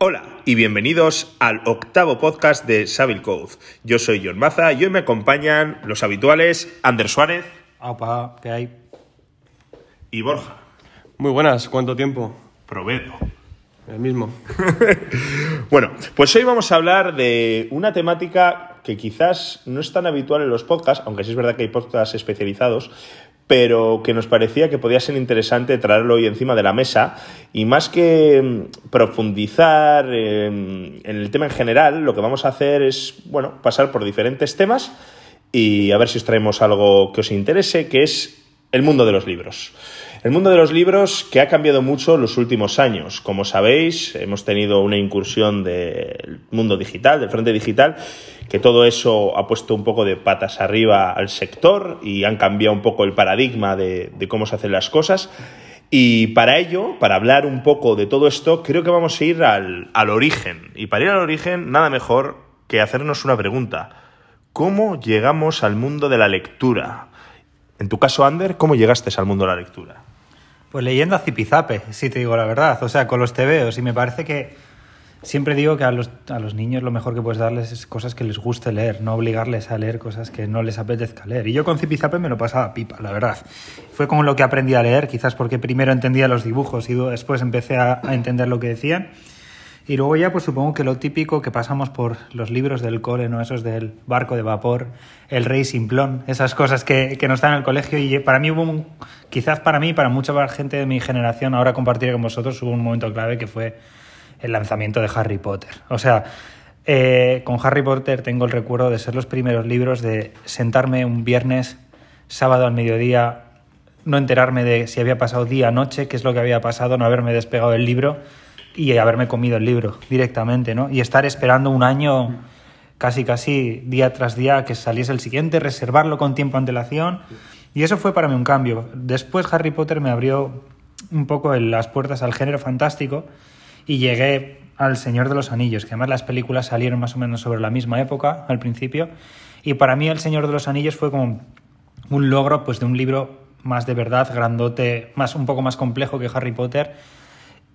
Hola y bienvenidos al octavo podcast de Savile Code. Yo soy John Maza y hoy me acompañan los habituales Ander Suárez Opa, ¿qué hay? y Borja Muy buenas, ¿cuánto tiempo? Provedo. El mismo. Bueno, pues hoy vamos a hablar de una temática que quizás no es tan habitual en los podcasts, aunque sí es verdad que hay podcasts especializados, pero que nos parecía que podía ser interesante traerlo hoy encima de la mesa y más que mm, profundizar eh, en el tema en general, lo que vamos a hacer es, bueno, pasar por diferentes temas y a ver si os traemos algo que os interese, que es el mundo de los libros. El mundo de los libros que ha cambiado mucho los últimos años. Como sabéis, hemos tenido una incursión del mundo digital, del frente digital, que todo eso ha puesto un poco de patas arriba al sector y han cambiado un poco el paradigma de, cómo se hacen las cosas. Y para ello, para hablar un poco de todo esto, creo que vamos a ir al, al origen. Y para ir al origen, nada mejor que hacernos una pregunta. ¿Cómo llegamos al mundo de la lectura? En tu caso, Ander, ¿cómo llegaste al mundo de la lectura? Pues leyendo a Zipizape, si te digo la verdad. O sea, con los tebeos. Y me parece que siempre digo que a los, a los niños lo mejor que puedes darles es cosas que les guste leer, no obligarles a leer cosas que no les apetezca leer. Y yo con Zipizape me lo pasaba pipa, la verdad. Fue con lo que aprendí a leer, quizás porque primero entendía los dibujos y después empecé a, a entender lo que decían. Y luego ya, pues supongo que lo típico que pasamos por los libros del cole, ¿no? Esos del barco de vapor, el rey simplón, esas cosas que, que nos dan en el colegio. Y para mí hubo un, quizás para mí, para mucha gente de mi generación, ahora compartiré con vosotros, hubo un momento clave que fue el lanzamiento de Harry Potter. O sea, eh, con Harry Potter tengo el recuerdo de ser los primeros libros de sentarme un viernes, sábado al mediodía, no enterarme de si había pasado día, noche, qué es lo que había pasado, no haberme despegado del libro y haberme comido el libro directamente, ¿no? Y estar esperando un año casi, casi día tras día que saliese el siguiente, reservarlo con tiempo de antelación. Y eso fue para mí un cambio. Después Harry Potter me abrió un poco las puertas al género fantástico y llegué al Señor de los Anillos, que además las películas salieron más o menos sobre la misma época al principio. Y para mí el Señor de los Anillos fue como un logro pues de un libro más de verdad, grandote, más un poco más complejo que Harry Potter,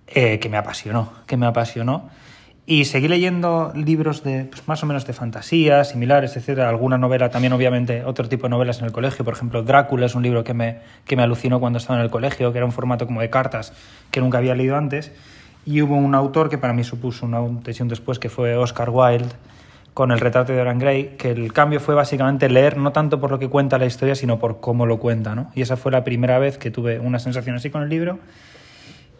eh, que me apasionó, que me apasionó. Y seguí leyendo libros de pues, más o menos de fantasía, similares, etcétera, alguna novela, también obviamente otro tipo de novelas en el colegio, por ejemplo, Drácula es un libro que me, que me alucinó cuando estaba en el colegio, que era un formato como de cartas que nunca había leído antes. Y hubo un autor que para mí supuso una un después, que fue Oscar Wilde, con el retrato de Dorian Gray, que el cambio fue básicamente leer no tanto por lo que cuenta la historia, sino por cómo lo cuenta, ¿no? Y esa fue la primera vez que tuve una sensación así con el libro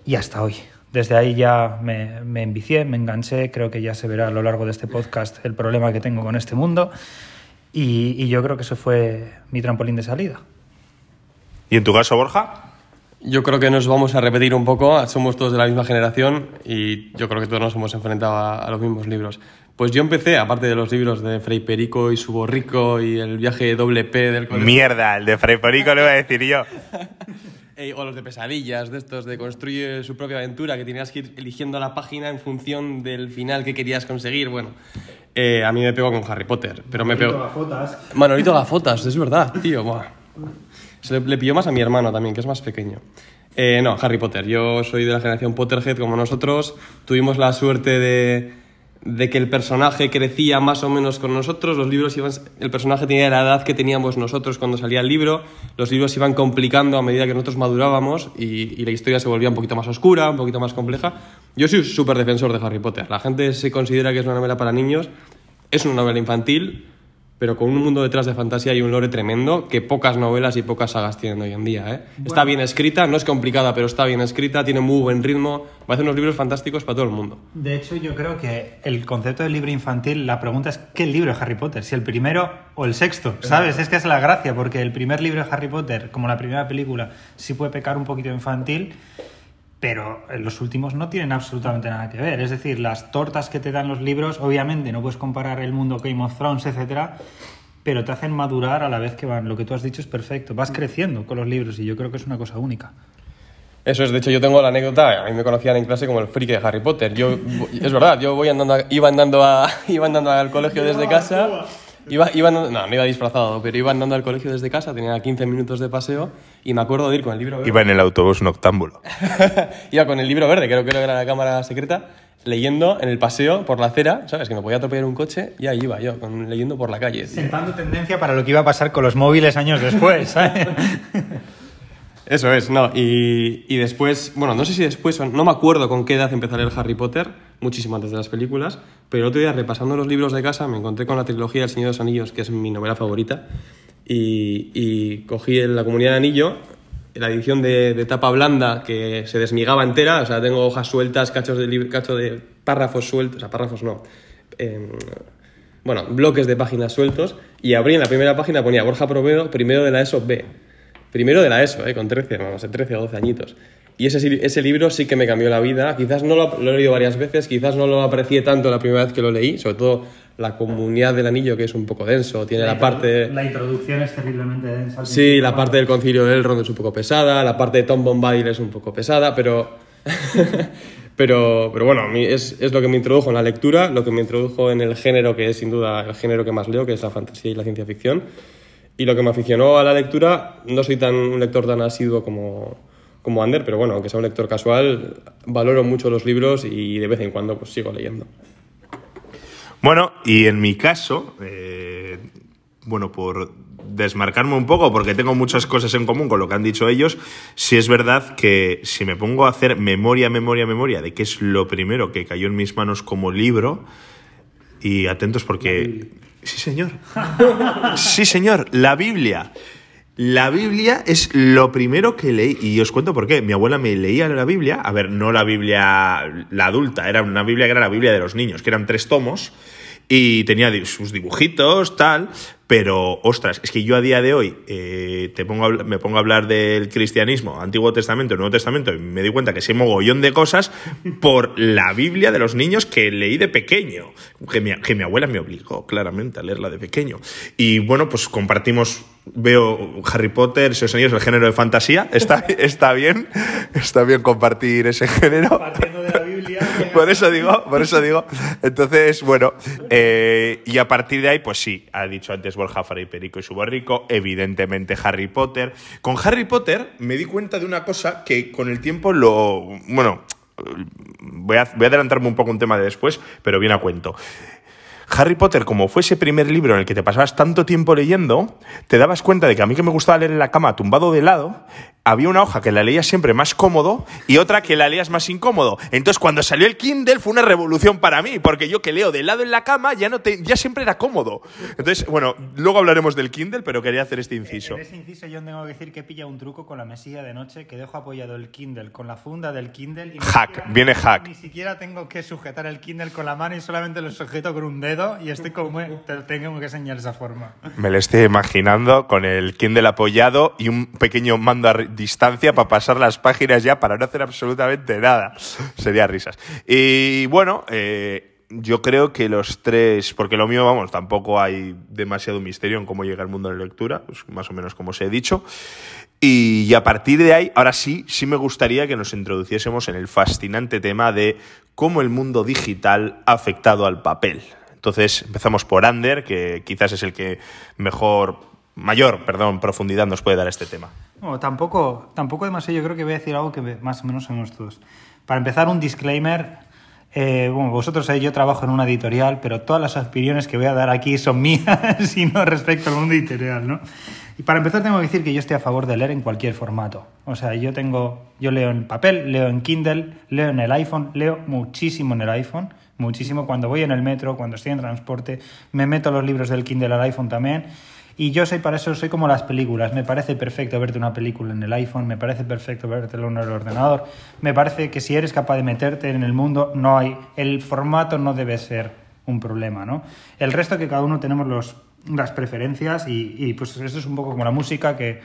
y hasta hoy. Desde ahí ya me, me envicié, me enganché, creo que ya se verá a lo largo de este podcast el problema que tengo con este mundo y, y yo creo que eso fue mi trampolín de salida. ¿Y en tu caso, Borja? Yo creo que nos vamos a repetir un poco, somos todos de la misma generación y yo creo que todos nos hemos enfrentado a, a los mismos libros. Pues yo empecé, aparte de los libros de Frei Perico y su borrico y el viaje doble P del colegio, Mierda, el de Fray Perico lo iba a decir yo. eh, o los de pesadillas, de estos de construye su propia aventura, que tenías que ir eligiendo la página en función del final que querías conseguir. Bueno, eh, a mí me pegó con Harry Potter, pero me pegó... Manolito Gafotas, es verdad, tío. buah. Se le, le pilló más a mi hermano también, que es más pequeño. Eh, no, Harry Potter. Yo soy de la generación Potterhead como nosotros. Tuvimos la suerte de, de que el personaje crecía más o menos con nosotros. Los libros iban, el personaje tenía la edad que teníamos nosotros cuando salía el libro. Los libros iban complicando a medida que nosotros madurábamos y, y la historia se volvía un poquito más oscura, un poquito más compleja. Yo soy súper defensor de Harry Potter. La gente se considera que es una novela para niños. Es una novela infantil, pero con un mundo detrás de fantasía y un lore tremendo que pocas novelas y pocas sagas tienen hoy en día. ¿eh? Está bien escrita, no es complicada, pero está bien escrita, tiene muy buen ritmo, va a hacer unos libros fantásticos para todo el mundo. De hecho, yo creo que el concepto del libro infantil, la pregunta es ¿qué libro de Harry Potter? ¿Si el primero o el sexto? ¿Sabes? Es que es la gracia, porque el primer libro de Harry Potter, como la primera película, sí puede pecar un poquito infantil, pero los últimos no tienen absolutamente nada que ver. Es decir, las tortas que te dan los libros, obviamente no puedes comparar el mundo Game of Thrones, etcétera, pero te hacen madurar a la vez que van. Lo que tú has dicho es perfecto. Vas creciendo con los libros y yo creo que es una cosa única. Eso es, de hecho yo tengo la anécdota, a mí me conocían en clase como el friki de Harry Potter. Yo, es verdad, yo voy andando, a- iba, andando a, iba andando al colegio desde casa Iba, iba andando- no, no iba disfrazado, pero iba andando al colegio desde casa, tenía 15 minutos de paseo y me acuerdo de ir con el libro verde. Iba en el autobús noctámbulo. Iba con el libro verde, creo, creo que era la cámara secreta, leyendo en el paseo por la acera, ¿sabes? Que me podía atropellar un coche y ahí iba yo, con- leyendo por la calle. Sentando tendencia para lo que iba a pasar con los móviles años después, ¿sabes? Eso es, no. Y, y después, bueno, no sé si después, no me acuerdo con qué edad empecé a leer Harry Potter, muchísimo antes de las películas, pero el otro día repasando los libros de casa me encontré con la trilogía El Señor de los Anillos, que es mi novela favorita, y, y cogí en la Comunidad de Anillo la edición de, tapa blanda que se desmigaba entera, o sea, tengo hojas sueltas, cachos de, cacho de párrafos sueltos, o sea, párrafos no, em, bueno, bloques de páginas sueltos, y abrí en la primera página, ponía Borja Provedo, primero de la ESO B. Primero de la ESO, eh, con 13, vamos, 13 o 12 añitos. Y ese, ese libro sí que me cambió la vida. Quizás no lo, lo he leído varias veces, quizás no lo aprecié tanto la primera vez que lo leí, sobre todo la comunidad del anillo, que es un poco denso, tiene la parte... La introducción es terriblemente densa. Sí, la parte del concilio de Elrond es un poco pesada, la parte de Tom Bombadil es un poco pesada, pero... pero, pero bueno, es, es lo que me introdujo en la lectura, lo que me introdujo en el género que es sin duda el género que más leo, que es la fantasía y la ciencia ficción. Y lo que me aficionó a la lectura, no soy tan un lector tan asiduo como, como Ander, pero bueno, aunque sea un lector casual, valoro mucho los libros y de vez en cuando pues sigo leyendo. Bueno, y en mi caso, eh, bueno, por desmarcarme un poco, porque tengo muchas cosas en común con lo que han dicho ellos, sí es verdad que si me pongo a hacer memoria, memoria, memoria de qué es lo primero que cayó en mis manos como libro, y atentos porque... Sí, señor. Sí, señor, la Biblia. La Biblia es lo primero que leí, y os cuento por qué. Mi abuela me leía la Biblia, a ver, no la Biblia, la adulta, era una Biblia que era la Biblia de los niños, que eran tres tomos, y tenía sus dibujitos, tal, pero, ostras, es que yo a día de hoy eh, te pongo me pongo a hablar del cristianismo, Antiguo Testamento, Nuevo Testamento, y me di cuenta que sé mogollón de cosas por la Biblia de los niños que leí de pequeño, que mi, que mi abuela me obligó claramente a leerla de pequeño. Y bueno, pues compartimos veo Harry Potter, Señor Anillos, el género de fantasía. Está, está bien, está bien compartir ese género. Partiendo de la Por eso digo, por eso digo. Entonces, bueno, eh, y a partir de ahí, pues sí, ha dicho antes Borja Fray Perico y su borrico, evidentemente Harry Potter. Con Harry Potter me di cuenta de una cosa que con el tiempo lo. Bueno, voy a, voy a adelantarme un poco un tema de después, pero bien a cuento. Harry Potter, como fue ese primer libro en el que te pasabas tanto tiempo leyendo, te dabas cuenta de que a mí que me gustaba leer en la cama tumbado de lado, había una hoja que la leías siempre más cómodo y otra que la leías más incómodo. Entonces, cuando salió el Kindle fue una revolución para mí, porque yo que leo de lado en la cama ya, no te, ya siempre era cómodo. Entonces, bueno, luego hablaremos del Kindle, pero quería hacer este inciso. En ese inciso yo tengo que decir que pilla un truco con la mesilla de noche que dejo apoyado el Kindle con la funda del Kindle. Y Hack, siquiera- viene hack. Ni siquiera tengo que sujetar el Kindle con la mano y solamente lo sujeto con un dedo y estoy como... Te tengo que enseñar esa forma. Me lo estoy imaginando con el Kindle apoyado y un pequeño mando a ri- distancia para pasar las páginas ya para no hacer absolutamente nada. Sería risas. Y bueno, eh, yo creo que los tres, porque lo mío, vamos, tampoco hay demasiado misterio en cómo llega el mundo de la lectura, pues más o menos como os he dicho. Y, a partir de ahí, ahora sí, sí me gustaría que nos introduciésemos en el fascinante tema de cómo el mundo digital ha afectado al papel. Entonces empezamos por Ander, que quizás es el que mejor, mayor, perdón, profundidad nos puede dar este tema. Tampoco, tampoco demasiado. Yo creo que voy a decir algo que más o menos somos todos. Para empezar, un disclaimer. Eh, bueno, vosotros sabéis, yo trabajo en una editorial, pero todas las opiniones que voy a dar aquí son mías y no respecto al mundo editorial, ¿no? Y para empezar tengo que decir que yo estoy a favor de leer en cualquier formato. O sea, yo tengo, yo leo en papel, leo en Kindle, leo en el iPhone, leo muchísimo en el iPhone, muchísimo cuando voy en el metro, cuando estoy en transporte, me meto los libros del Kindle al iPhone también. Y yo soy para eso, soy como las películas. Me parece perfecto verte una película en el iPhone, me parece perfecto vértelo en el ordenador. Me parece que si eres capaz de meterte en el mundo, no hay. El formato no debe ser un problema, ¿no? El resto que cada uno tenemos los, las preferencias y, y, pues esto es un poco como la música, que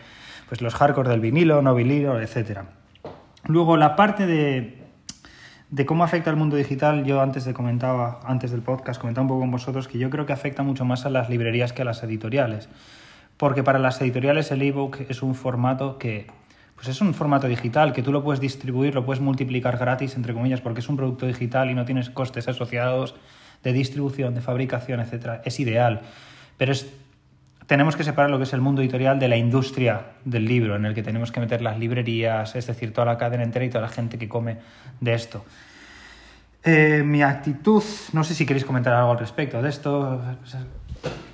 pues los hardcore del vinilo, no vinilo, etcétera. Luego la parte de, de cómo afecta al mundo digital, yo antes de comentaba, antes del podcast, comentaba un poco con vosotros que yo creo que afecta mucho más a las librerías que a las editoriales. Porque para las editoriales el ebook es un formato que pues es un formato digital que tú lo puedes distribuir, lo puedes multiplicar gratis, entre comillas, porque es un producto digital y no tienes costes asociados de distribución, de fabricación, etcétera. Es ideal. pero es, tenemos que separar lo que es el mundo editorial de la industria del libro, en el que tenemos que meter las librerías, es decir, toda la cadena entera y toda la gente que come de esto. Eh, mi actitud, no sé si queréis comentar algo al respecto de esto.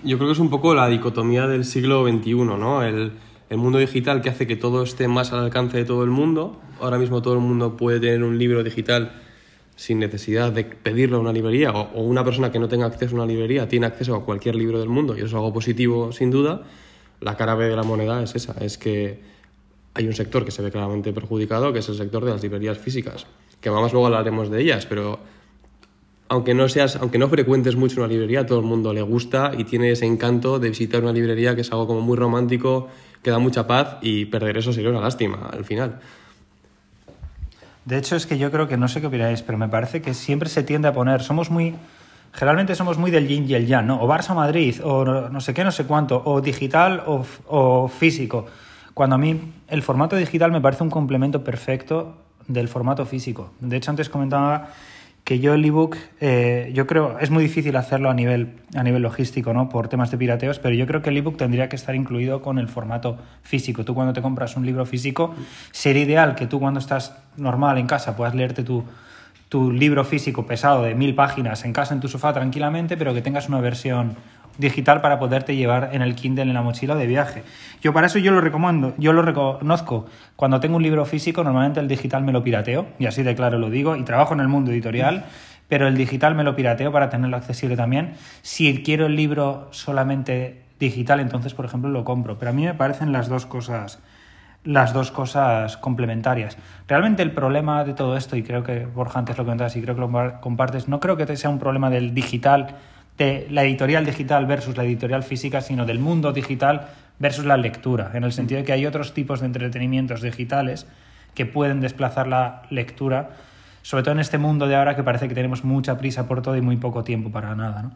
Yo creo que es un poco la dicotomía del siglo XXI, ¿no? El, el mundo digital que hace que todo esté más al alcance de todo el mundo. Ahora mismo todo el mundo puede tener un libro digital sin necesidad de pedirlo a una librería o, una persona que no tenga acceso a una librería tiene acceso a cualquier libro del mundo y eso es algo positivo sin duda. La cara B de la moneda es esa, es que hay un sector que se ve claramente perjudicado, que es el sector de las librerías físicas, que vamos luego hablaremos de ellas, pero aunque no seas, aunque no frecuentes mucho una librería, todo el mundo le gusta y tiene ese encanto de visitar una librería que es algo como muy romántico, que da mucha paz y perder eso sería una lástima al final. De hecho, es que yo creo que no sé qué opináis, pero me parece que siempre se tiende a poner. Somos muy. Generalmente somos muy del yin y el yang, ¿no? O Barça Madrid, o no sé qué, no sé cuánto, o digital o, o físico. Cuando a mí el formato digital me parece un complemento perfecto del formato físico. De hecho, antes comentaba que yo el ebook, eh, yo creo, es muy difícil hacerlo a nivel, a nivel logístico, ¿no? Por temas de pirateos, pero yo creo que el ebook tendría que estar incluido con el formato físico. Tú cuando te compras un libro físico, sería ideal que tú cuando estás normal en casa puedas leerte tu, tu libro físico pesado de mil páginas en casa, en tu sofá tranquilamente, pero que tengas una versión digital para poderte llevar en el Kindle en la mochila de viaje. Yo para eso yo lo recomiendo, yo lo reconozco. Cuando tengo un libro físico, normalmente el digital me lo pirateo, y así de claro lo digo, y trabajo en el mundo editorial, pero el digital me lo pirateo para tenerlo accesible también. Si quiero el libro solamente digital, entonces, por ejemplo, lo compro. Pero a mí me parecen las dos cosas las dos cosas complementarias. Realmente el problema de todo esto, y creo que Borja antes lo comentabas y creo que lo compartes, no creo que sea un problema del digital de la editorial digital versus la editorial física, sino del mundo digital versus la lectura, en el sentido de que hay otros tipos de entretenimientos digitales que pueden desplazar la lectura, sobre todo en este mundo de ahora que parece que tenemos mucha prisa por todo y muy poco tiempo para nada. ¿no?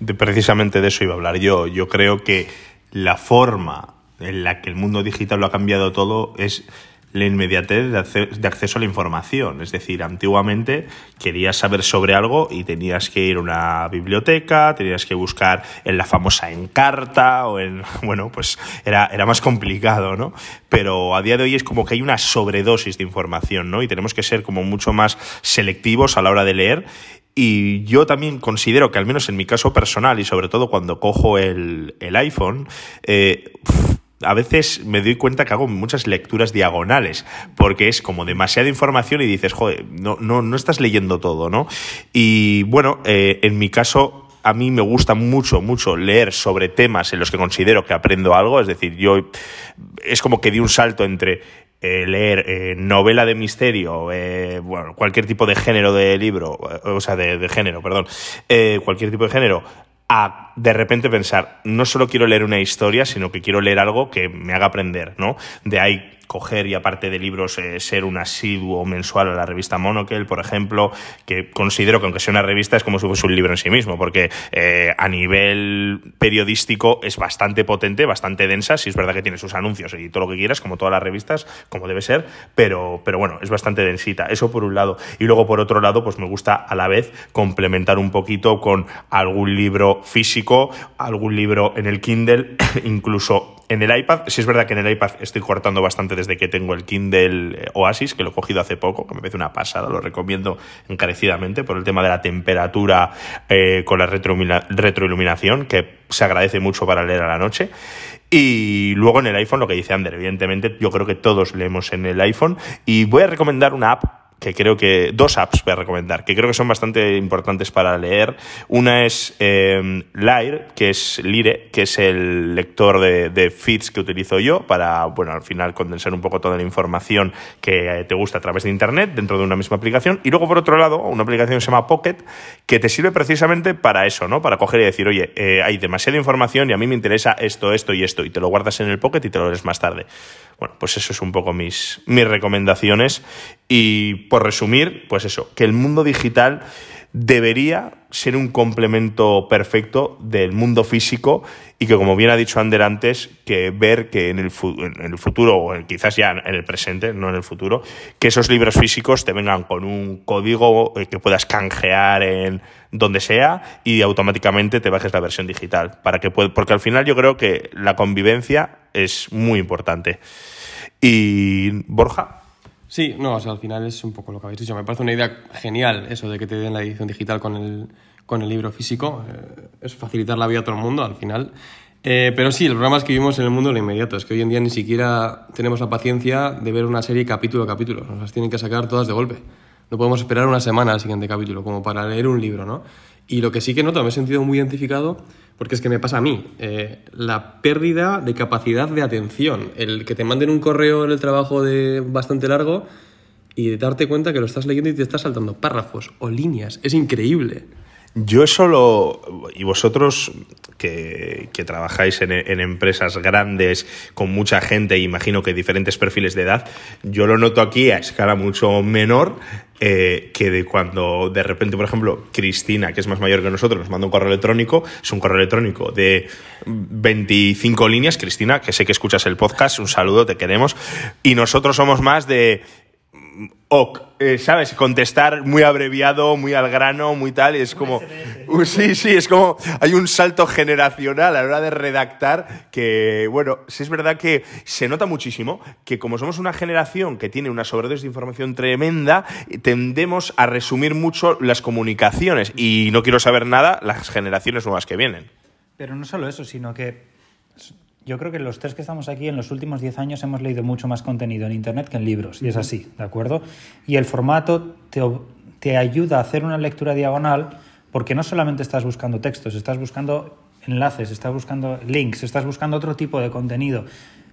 De, precisamente de eso iba a hablar yo. Yo creo que la forma en la que el mundo digital lo ha cambiado todo es la inmediatez de, acceso a la información. Es decir, antiguamente querías saber sobre algo y tenías que ir a una biblioteca, tenías que buscar en la famosa Encarta o en... Bueno, pues era, era más complicado, ¿no? Pero a día de hoy es como que hay una sobredosis de información, ¿no? Y tenemos que ser como mucho más selectivos a la hora de leer y yo también considero que, al menos en mi caso personal, y sobre todo cuando cojo el, el iPhone, eh, a veces me doy cuenta que hago muchas lecturas diagonales, porque es como demasiada información y dices, joder, no, no, no estás leyendo todo, ¿no? Y bueno, eh, en mi caso, a mí me gusta mucho, mucho leer sobre temas en los que considero que aprendo algo, es decir, yo es como que di un salto entre eh, leer eh, novela de misterio, bueno, cualquier tipo de género de libro, o sea, de, de género, perdón, cualquier tipo de género, a de repente pensar, no solo quiero leer una historia, sino que quiero leer algo que me haga aprender, ¿no? De ahí coger y aparte de libros eh, ser un asiduo mensual a la revista Monocle, por ejemplo, que considero que aunque sea una revista es como si fuese un libro en sí mismo, porque eh, a nivel periodístico es bastante potente, bastante densa, si es verdad que tiene sus anuncios y todo lo que quieras, como todas las revistas, como debe ser, pero, pero bueno, es bastante densita, eso por un lado. Y luego por otro lado, pues me gusta a la vez complementar un poquito con algún libro físico, algún libro en el Kindle, incluso en el iPad, si es verdad que en el iPad estoy cortando bastante desde que tengo el Kindle eh, Oasis, que lo he cogido hace poco, que me parece una pasada, lo recomiendo encarecidamente por el tema de la temperatura eh, con la retroiluminación, que se agradece mucho para leer a la noche. Y luego en el iPhone, lo que dice Ander, evidentemente yo creo que todos leemos en el iPhone. Y voy a recomendar una app que creo que dos apps voy a recomendar, que creo que son bastante importantes para leer. Una es eh, Lyre, que es Lire, que es el lector de, feeds que utilizo yo para, bueno, al final condensar un poco toda la información que te gusta a través de Internet dentro de una misma aplicación. Y luego, por otro lado, una aplicación que se llama Pocket, que te sirve precisamente para eso, ¿no? Para coger y decir, oye, eh, hay demasiada información y a mí me interesa esto, esto y esto, y te lo guardas en el Pocket y te lo lees más tarde. Bueno, pues eso es un poco mis, mis recomendaciones. Y por resumir, pues eso, que el mundo digital debería ser un complemento perfecto del mundo físico y que, como bien ha dicho Ander antes, que ver que en el, futuro, o quizás ya en el presente, no en el futuro, que esos libros físicos te vengan con un código eh, que puedas canjear en donde sea y automáticamente te bajes la versión digital. Para que porque al final yo creo que la convivencia es muy importante. Y Borja. Sí, no, o sea, al final es un poco lo que habéis dicho. Me parece una idea genial eso de que te den la edición digital con el, con el libro físico. Eh, es facilitar la vida a todo el mundo al final. Eh, pero sí, el problema es que vivimos en el mundo lo inmediato. Es que hoy en día ni siquiera tenemos la paciencia de ver una serie capítulo a capítulo. Nos las tienen que sacar todas de golpe. No podemos esperar una semana al siguiente capítulo, como para leer un libro, ¿no? Y lo que sí que noto, me he sentido muy identificado, porque es que me pasa a mí, eh, la pérdida de capacidad de atención, el que te manden un correo en el trabajo de bastante largo y darte cuenta que lo estás leyendo y te estás saltando párrafos o líneas, es increíble. Yo solo, y vosotros que, trabajáis en, empresas grandes con mucha gente, imagino que diferentes perfiles de edad, yo lo noto aquí a escala mucho menor eh, que de cuando de repente, por ejemplo, Cristina, que es más mayor que nosotros, nos manda un correo electrónico, es un correo electrónico de 25 líneas, Cristina, que sé que escuchas el podcast, un saludo, te queremos, y nosotros somos más de ok, eh, ¿sabes? Contestar muy abreviado, muy al grano, muy tal, y es como... Uh, sí, sí, es como... Hay un salto generacional a la hora de redactar que, bueno, sí es verdad que se nota muchísimo que como somos una generación que tiene una sobredosis de información tremenda, tendemos a resumir mucho las comunicaciones y no quiero saber nada las generaciones nuevas que vienen. Pero no solo eso, sino que yo creo que los tres que estamos aquí en los últimos 10 años hemos leído mucho más contenido en Internet que en libros, y es así, ¿de acuerdo? Y el formato te, te ayuda a hacer una lectura diagonal porque no solamente estás buscando textos, estás buscando enlaces, estás buscando links, estás buscando otro tipo de contenido.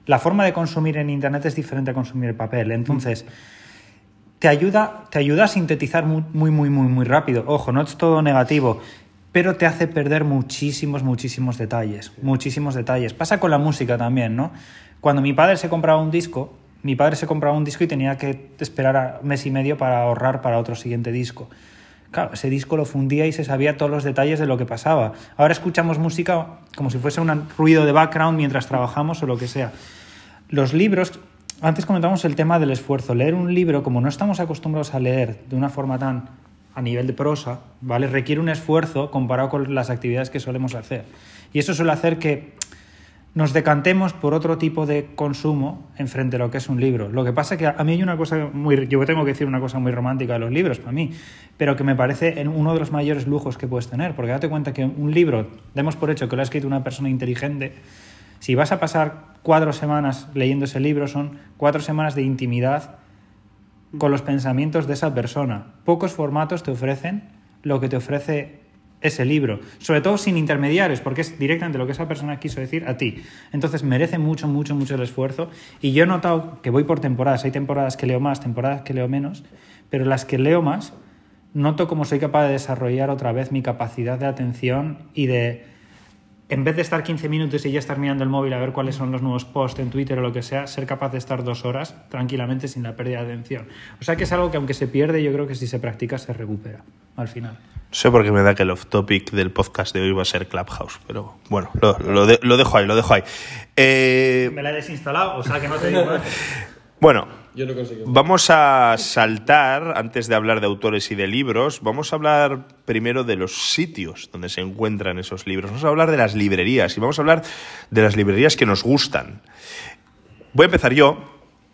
La forma de consumir en Internet es diferente a consumir el papel. Entonces, te ayuda, te ayuda a sintetizar muy, muy, muy, muy, muy rápido. Ojo, no es todo negativo pero te hace perder muchísimos, muchísimos detalles, muchísimos detalles. Pasa con la música también, ¿no? Cuando mi padre se compraba un disco, mi padre se compraba un disco y tenía que esperar un mes y medio para ahorrar para otro siguiente disco. Claro, ese disco lo fundía y se sabía todos los detalles de lo que pasaba. Ahora escuchamos música como si fuese un ruido de background mientras trabajamos o lo que sea. Los libros, antes comentamos el tema del esfuerzo. Leer un libro, como no estamos acostumbrados a leer de una forma tan a nivel de prosa, ¿vale? Requiere un esfuerzo comparado con las actividades que solemos hacer. Y eso suele hacer que nos decantemos por otro tipo de consumo en frente a lo que es un libro. Lo que pasa es que a mí hay una cosa muy... Yo tengo que decir una cosa muy romántica de los libros para mí, pero que me parece uno de los mayores lujos que puedes tener, porque date cuenta que un libro, demos por hecho que lo ha escrito una persona inteligente, si vas a pasar cuatro semanas leyendo ese libro, son cuatro semanas de intimidad con los pensamientos de esa persona. Pocos formatos te ofrecen lo que te ofrece ese libro, sobre todo sin intermediarios, porque es directamente lo que esa persona quiso decir a ti. Entonces merece mucho, mucho, mucho el esfuerzo. Y yo he notado que voy por temporadas, hay temporadas que leo más, temporadas que leo menos, pero las que leo más, noto cómo soy capaz de desarrollar otra vez mi capacidad de atención y de en vez de estar 15 minutos y ya estar mirando el móvil a ver cuáles son los nuevos posts en Twitter o lo que sea, ser capaz de estar dos horas tranquilamente sin la pérdida de atención. O sea que es algo que aunque se pierde, yo creo que si se practica se recupera al final. Sé por qué me da que el off topic del podcast de hoy va a ser Clubhouse, pero bueno, lo, lo, dejo ahí, lo dejo ahí. Eh... Me la he desinstalado, o sea que no te digo. bueno, Vamos a saltar, antes de hablar de autores y de libros, vamos a hablar primero de los sitios donde se encuentran esos libros. Vamos a hablar de las librerías y vamos a hablar de las librerías que nos gustan. Voy a empezar yo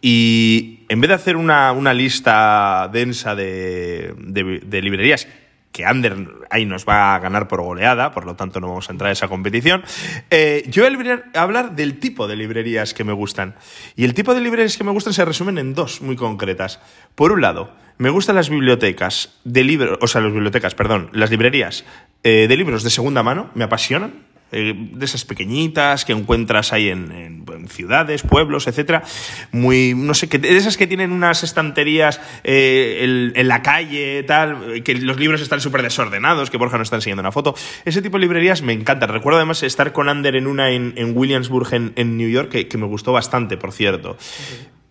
y en vez de hacer una, lista densa de, de librerías que Ander ahí nos va a ganar por goleada, por lo tanto no vamos a entrar en esa competición. Eh, yo voy a hablar del tipo de librerías que me gustan. Y el tipo de librerías que me gustan se resumen en dos muy concretas. Por un lado, me gustan las bibliotecas de libros, o sea, las bibliotecas, perdón, las librerías eh, de libros de segunda mano, me apasionan eh, de esas pequeñitas que encuentras ahí en, ciudades, pueblos, etcétera, muy, no sé, que, de esas que tienen unas estanterías eh, en, la calle, tal, que los libros están súper desordenados, que Borja no está enseñando una foto. Ese tipo de librerías me encantan. Recuerdo además estar con Ander en una en, Williamsburg, en, New York, que, me gustó bastante, por cierto.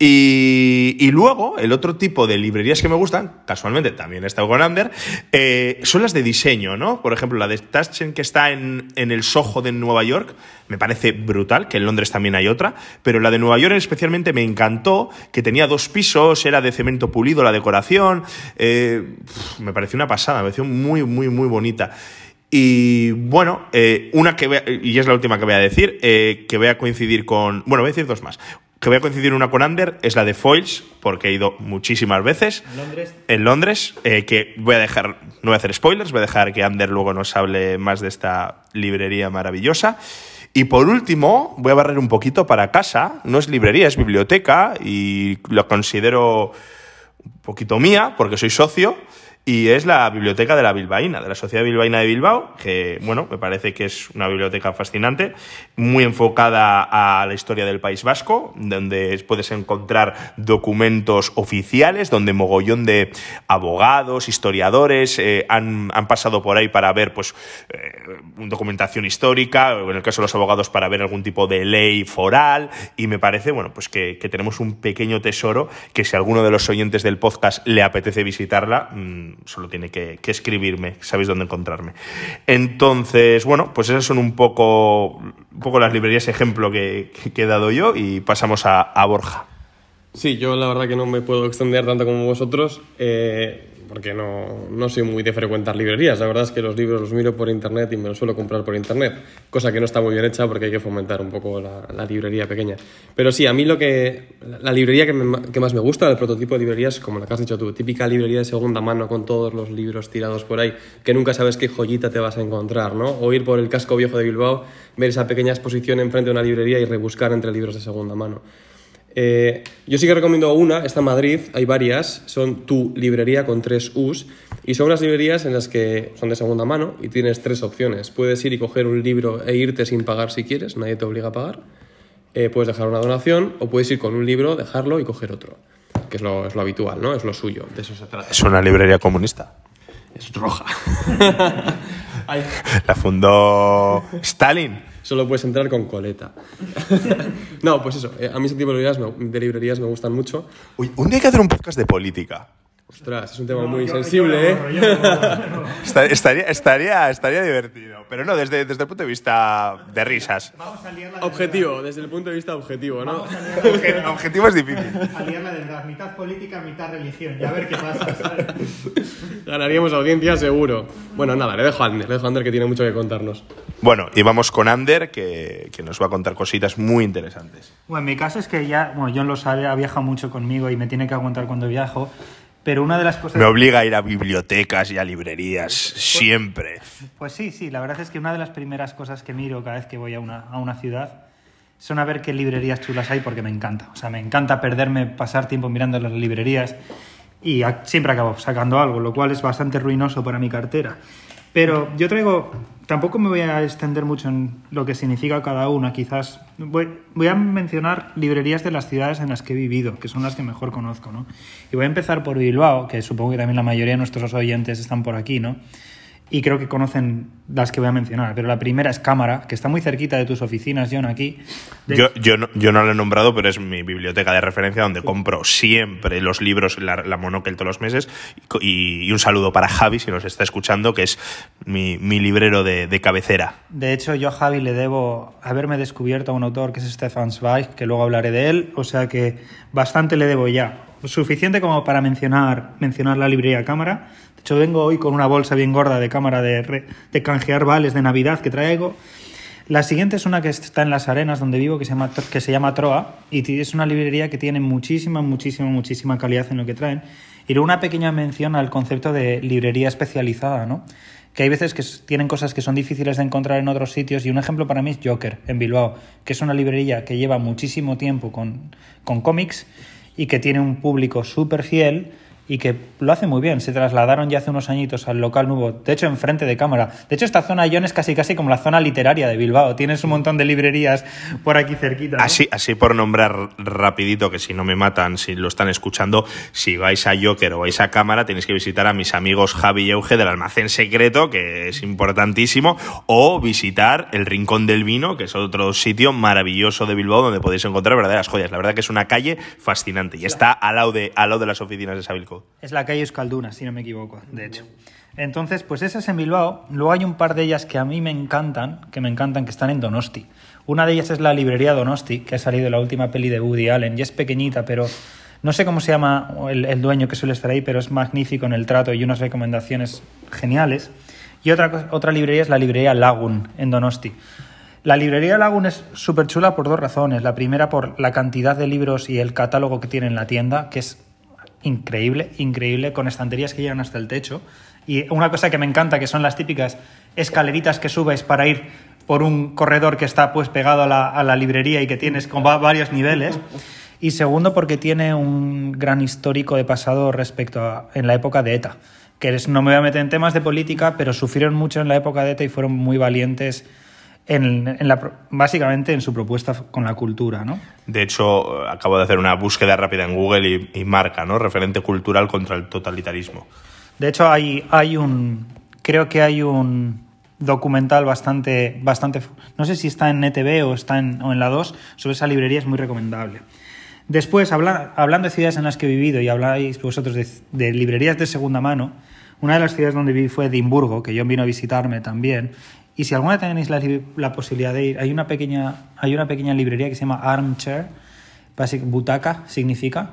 Y, luego, el otro tipo de librerías que me gustan, casualmente también estado con Ander, eh, son las de diseño, ¿no? Por ejemplo, la de Taschen que está en, el Soho de Nueva York, me parece brutal, que en Londres también hay otra, pero la de Nueva York especialmente me encantó, que tenía dos pisos, era de cemento pulido la decoración, eh, me pareció una pasada, me pareció muy, muy, muy bonita. Y bueno, eh, una que voy a- y es la última que voy a decir, que voy a coincidir con. Bueno, voy a decir dos más. Que voy a coincidir una con Ander, es la de Foils, porque he ido muchísimas veces. En Londres. En Londres, eh, que voy a dejar, no voy a hacer spoilers, voy a dejar que Ander luego nos hable más de esta librería maravillosa. Y por último, voy a barrer un poquito para casa. No es librería, es biblioteca y lo considero un poquito mía, porque soy socio, y es la biblioteca de la Bilbaína, de la Sociedad Bilbaína de Bilbao, que, bueno, me parece que es una biblioteca fascinante, muy enfocada a la historia del País Vasco, donde puedes encontrar documentos oficiales, donde mogollón de abogados, historiadores eh, han, han pasado por ahí para ver, pues, eh, documentación histórica, en el caso de los abogados para ver algún tipo de ley foral, y me parece, bueno, pues que, que tenemos un pequeño tesoro que si alguno de los oyentes del podcast le apetece visitarla, mm, solo tiene que, escribirme, sabéis dónde encontrarme. Entonces, bueno, pues esas son un poco, un poco las librerías ejemplo que, que he dado yo y pasamos a, a Borja. Sí, yo la verdad que no me puedo extender tanto como vosotros, eh, porque no, no soy muy de frecuentar librerías. La verdad es que los libros los miro por internet y me los suelo comprar por internet, cosa que no está muy bien hecha porque hay que fomentar un poco la, librería pequeña. Pero sí, a mí lo que. La librería que, me- que más me gusta, el prototipo de librerías, como la que has dicho tú, típica librería de segunda mano con todos los libros tirados por ahí, que nunca sabes qué joyita te vas a encontrar, ¿no? O ir por el casco viejo de Bilbao, ver esa pequeña exposición enfrente de una librería y rebuscar entre libros de segunda mano. Eh, yo sí que recomiendo una, está en Madrid, hay varias, son tu librería con tres U's y son unas librerías en las que son de segunda mano y tienes tres opciones. Puedes ir y coger un libro e irte sin pagar si quieres, nadie te obliga a pagar. Eh, puedes dejar una donación o puedes ir con un libro, dejarlo y coger otro, que es lo, es lo habitual, ¿no? Es lo suyo, de eso se trata. Es una librería comunista. Es roja. La fundó Stalin. Solo puedes entrar con coleta. no, pues eso, eh, a mí ese tipo de librerías, me, de librerías me gustan mucho. Uy, un día hay que hacer un podcast de política. Ostras, es un tema muy sensible, ¿eh? Esta- Estaría, estaría, estaría divertido. Pero no, desde, desde el punto de vista de risas. Vamos a liarla Objetivo, desde el punto de vista objetivo, ¿no? Objetivo es difícil. A liarla de verdad, mitad política, mitad religión, y a ver qué pasa, ¿sabes? Ganaríamos audiencia seguro. Bueno, nada, le dejo a Ander, le dejo a Ander que tiene mucho que contarnos. Bueno, y vamos con Ander, que, que nos va a contar cositas muy interesantes. Bueno, en mi caso es que ya, bueno, John lo sabe, ha viajado mucho conmigo y me tiene que aguantar cuando viajo, pero una de las cosas... Me obliga a ir a bibliotecas y a librerías, siempre. Pues sí, sí, la verdad es que una de las primeras cosas que miro cada vez que voy a una, a una ciudad son a ver qué librerías chulas hay porque me encanta. O sea, me encanta perderme, pasar tiempo mirando las librerías y siempre acabo sacando algo, lo cual es bastante ruinoso para mi cartera. Pero yo traigo, tampoco me voy a extender mucho en lo que significa cada una, quizás voy, a mencionar librerías de las ciudades en las que he vivido, que son las que mejor conozco, ¿no? Y voy a empezar por Bilbao, que supongo que también la mayoría de nuestros oyentes están por aquí, ¿no? Y creo que conocen las que voy a mencionar. Pero la primera es Cámara, que está muy cerquita de tus oficinas, John, aquí. De- Yo, yo, no, yo no lo he nombrado, pero es mi biblioteca de referencia donde compro siempre los libros, la, la Monocle todos los meses. Y un saludo para Javi, si nos está escuchando, que es mi, mi librero de, de cabecera. De hecho, yo a Javi le debo haberme descubierto a un autor que es Stefan Zweig, que luego hablaré de él, o sea que bastante le debo ya. Suficiente como para mencionar, mencionar la librería Cámara. De hecho, vengo hoy con una bolsa bien gorda de cámara de, de canjear vales de Navidad que traigo. La siguiente es una que está en las arenas donde vivo, que se llama, que se llama Troa, y es una librería que tiene muchísima, muchísima, muchísima calidad en lo que traen. Y luego una pequeña mención al concepto de librería especializada, ¿no? Que hay veces que tienen cosas que son difíciles de encontrar en otros sitios, y un ejemplo para mí es Joker, en Bilbao, que es una librería que lleva muchísimo tiempo con, con cómics y que tiene un público súper fiel y que lo hace muy bien. Se trasladaron ya hace unos añitos al local nuevo, de hecho enfrente de cámara. De hecho esta zona Ion es casi casi como la zona literaria de Bilbao. Tienes un montón de librerías por aquí cerquita. Así, así por nombrar rapidito, que si no me matan, si lo están escuchando, si vais a Joker o vais a cámara, tenéis que visitar a mis amigos Javi y Euge del Almacén Secreto, que es importantísimo, o visitar el Rincón del Vino, que es otro sitio maravilloso de Bilbao donde podéis encontrar verdaderas joyas. La verdad que es una calle fascinante y está al lado de, al lado de las oficinas de Es la calle Euskalduna, si no me equivoco, de hecho. Entonces, pues esa es en Bilbao. Luego hay un par de ellas que a mí me encantan, que me encantan, que están en Donosti. Una de ellas es la librería Donosti, que ha salido la última peli de Woody Allen, y es pequeñita, pero no sé cómo se llama el, el dueño que suele estar ahí, pero es magnífico en el trato y unas recomendaciones geniales. Y otra, otra librería es la librería Lagun, en Donosti. La librería Lagun es súper chula por dos razones. La primera, por la cantidad de libros y el catálogo que tiene en la tienda, que es increíble, increíble, con estanterías que llegan hasta el techo. Y una cosa que me encanta, que son las típicas escaleritas que subes para ir por un corredor que está pues pegado a la, a la librería y que tienes con va- varios niveles. Y segundo, porque tiene un gran histórico de pasado respecto a en la época de ETA. Que es- no me voy a meter en temas de política, pero sufrieron mucho en la época de ETA y fueron muy valientes en, en la, básicamente en su propuesta con la cultura, ¿no? De hecho, acabo de hacer una búsqueda rápida en Google y, y marca, ¿no? Referente cultural contra el totalitarismo. De hecho, hay, hay un. Creo que hay un documental bastante. bastante no sé si está en NTV o está en, o en la 2, sobre esa librería, es muy recomendable. Después, habla- hablando de ciudades en las que he vivido y habláis vosotros de, de librerías de segunda mano, una de las ciudades donde viví fue Edimburgo, que John vino a visitarme también. Y si alguna tenéis la, la posibilidad de ir, hay una pequeña, hay una pequeña librería que se llama Armchair, butaca significa,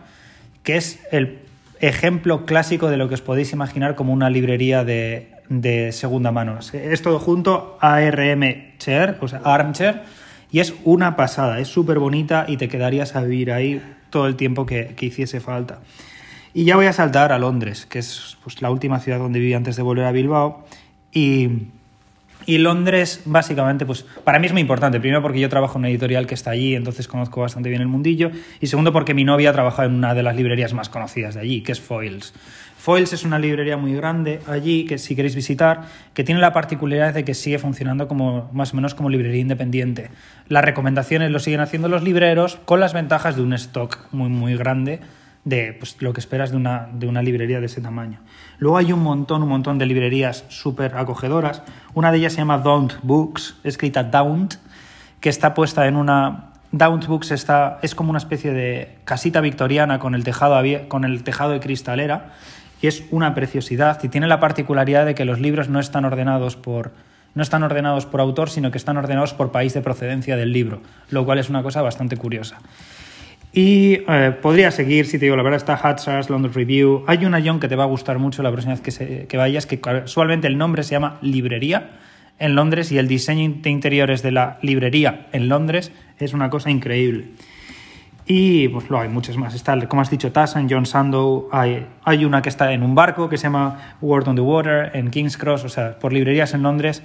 que es el ejemplo clásico de lo que os podéis imaginar como una librería de, de segunda mano. Es todo junto, ARM Chair, o sea, Armchair, y es una pasada, es súper bonita y te quedarías a vivir ahí todo el tiempo que, que hiciese falta. Y ya voy a saltar a Londres, que es pues, la última ciudad donde viví antes de volver a Bilbao. Y, y Londres, básicamente, pues para mí es muy importante. Primero porque yo trabajo en una editorial que está allí, entonces conozco bastante bien el mundillo. Y segundo porque mi novia trabaja en una de las librerías más conocidas de allí, que es Foils. Foils es una librería muy grande allí, que si queréis visitar, que tiene la particularidad de que sigue funcionando como más o menos como librería independiente. Las recomendaciones lo siguen haciendo los libreros, con las ventajas de un stock muy, muy grande de pues, lo que esperas de una, de una librería de ese tamaño. Luego hay un montón, un montón de librerías súper acogedoras. Una de ellas se llama Daunt Books, escrita Daunt, que está puesta en una... Daunt Books está, es como una especie de casita victoriana con el, tejado con el tejado de cristalera y es una preciosidad y tiene la particularidad de que los libros no están ordenados por, no están ordenados por autor, sino que están ordenados por país de procedencia del libro, lo cual es una cosa bastante curiosa. Y eh, podría seguir, si te digo la verdad, está Hatzars, London Review. Hay una John que te va a gustar mucho la próxima vez que, se- que vayas, que casualmente el nombre se llama Librería en Londres y el diseño de interiores de la librería en Londres es una cosa increíble. Y pues luego hay muchas más. Está, como has dicho, Tassan, John Sandow. Hay, hay una que está en un barco que se llama Word on the Water, en King's Cross. O sea, por librerías en Londres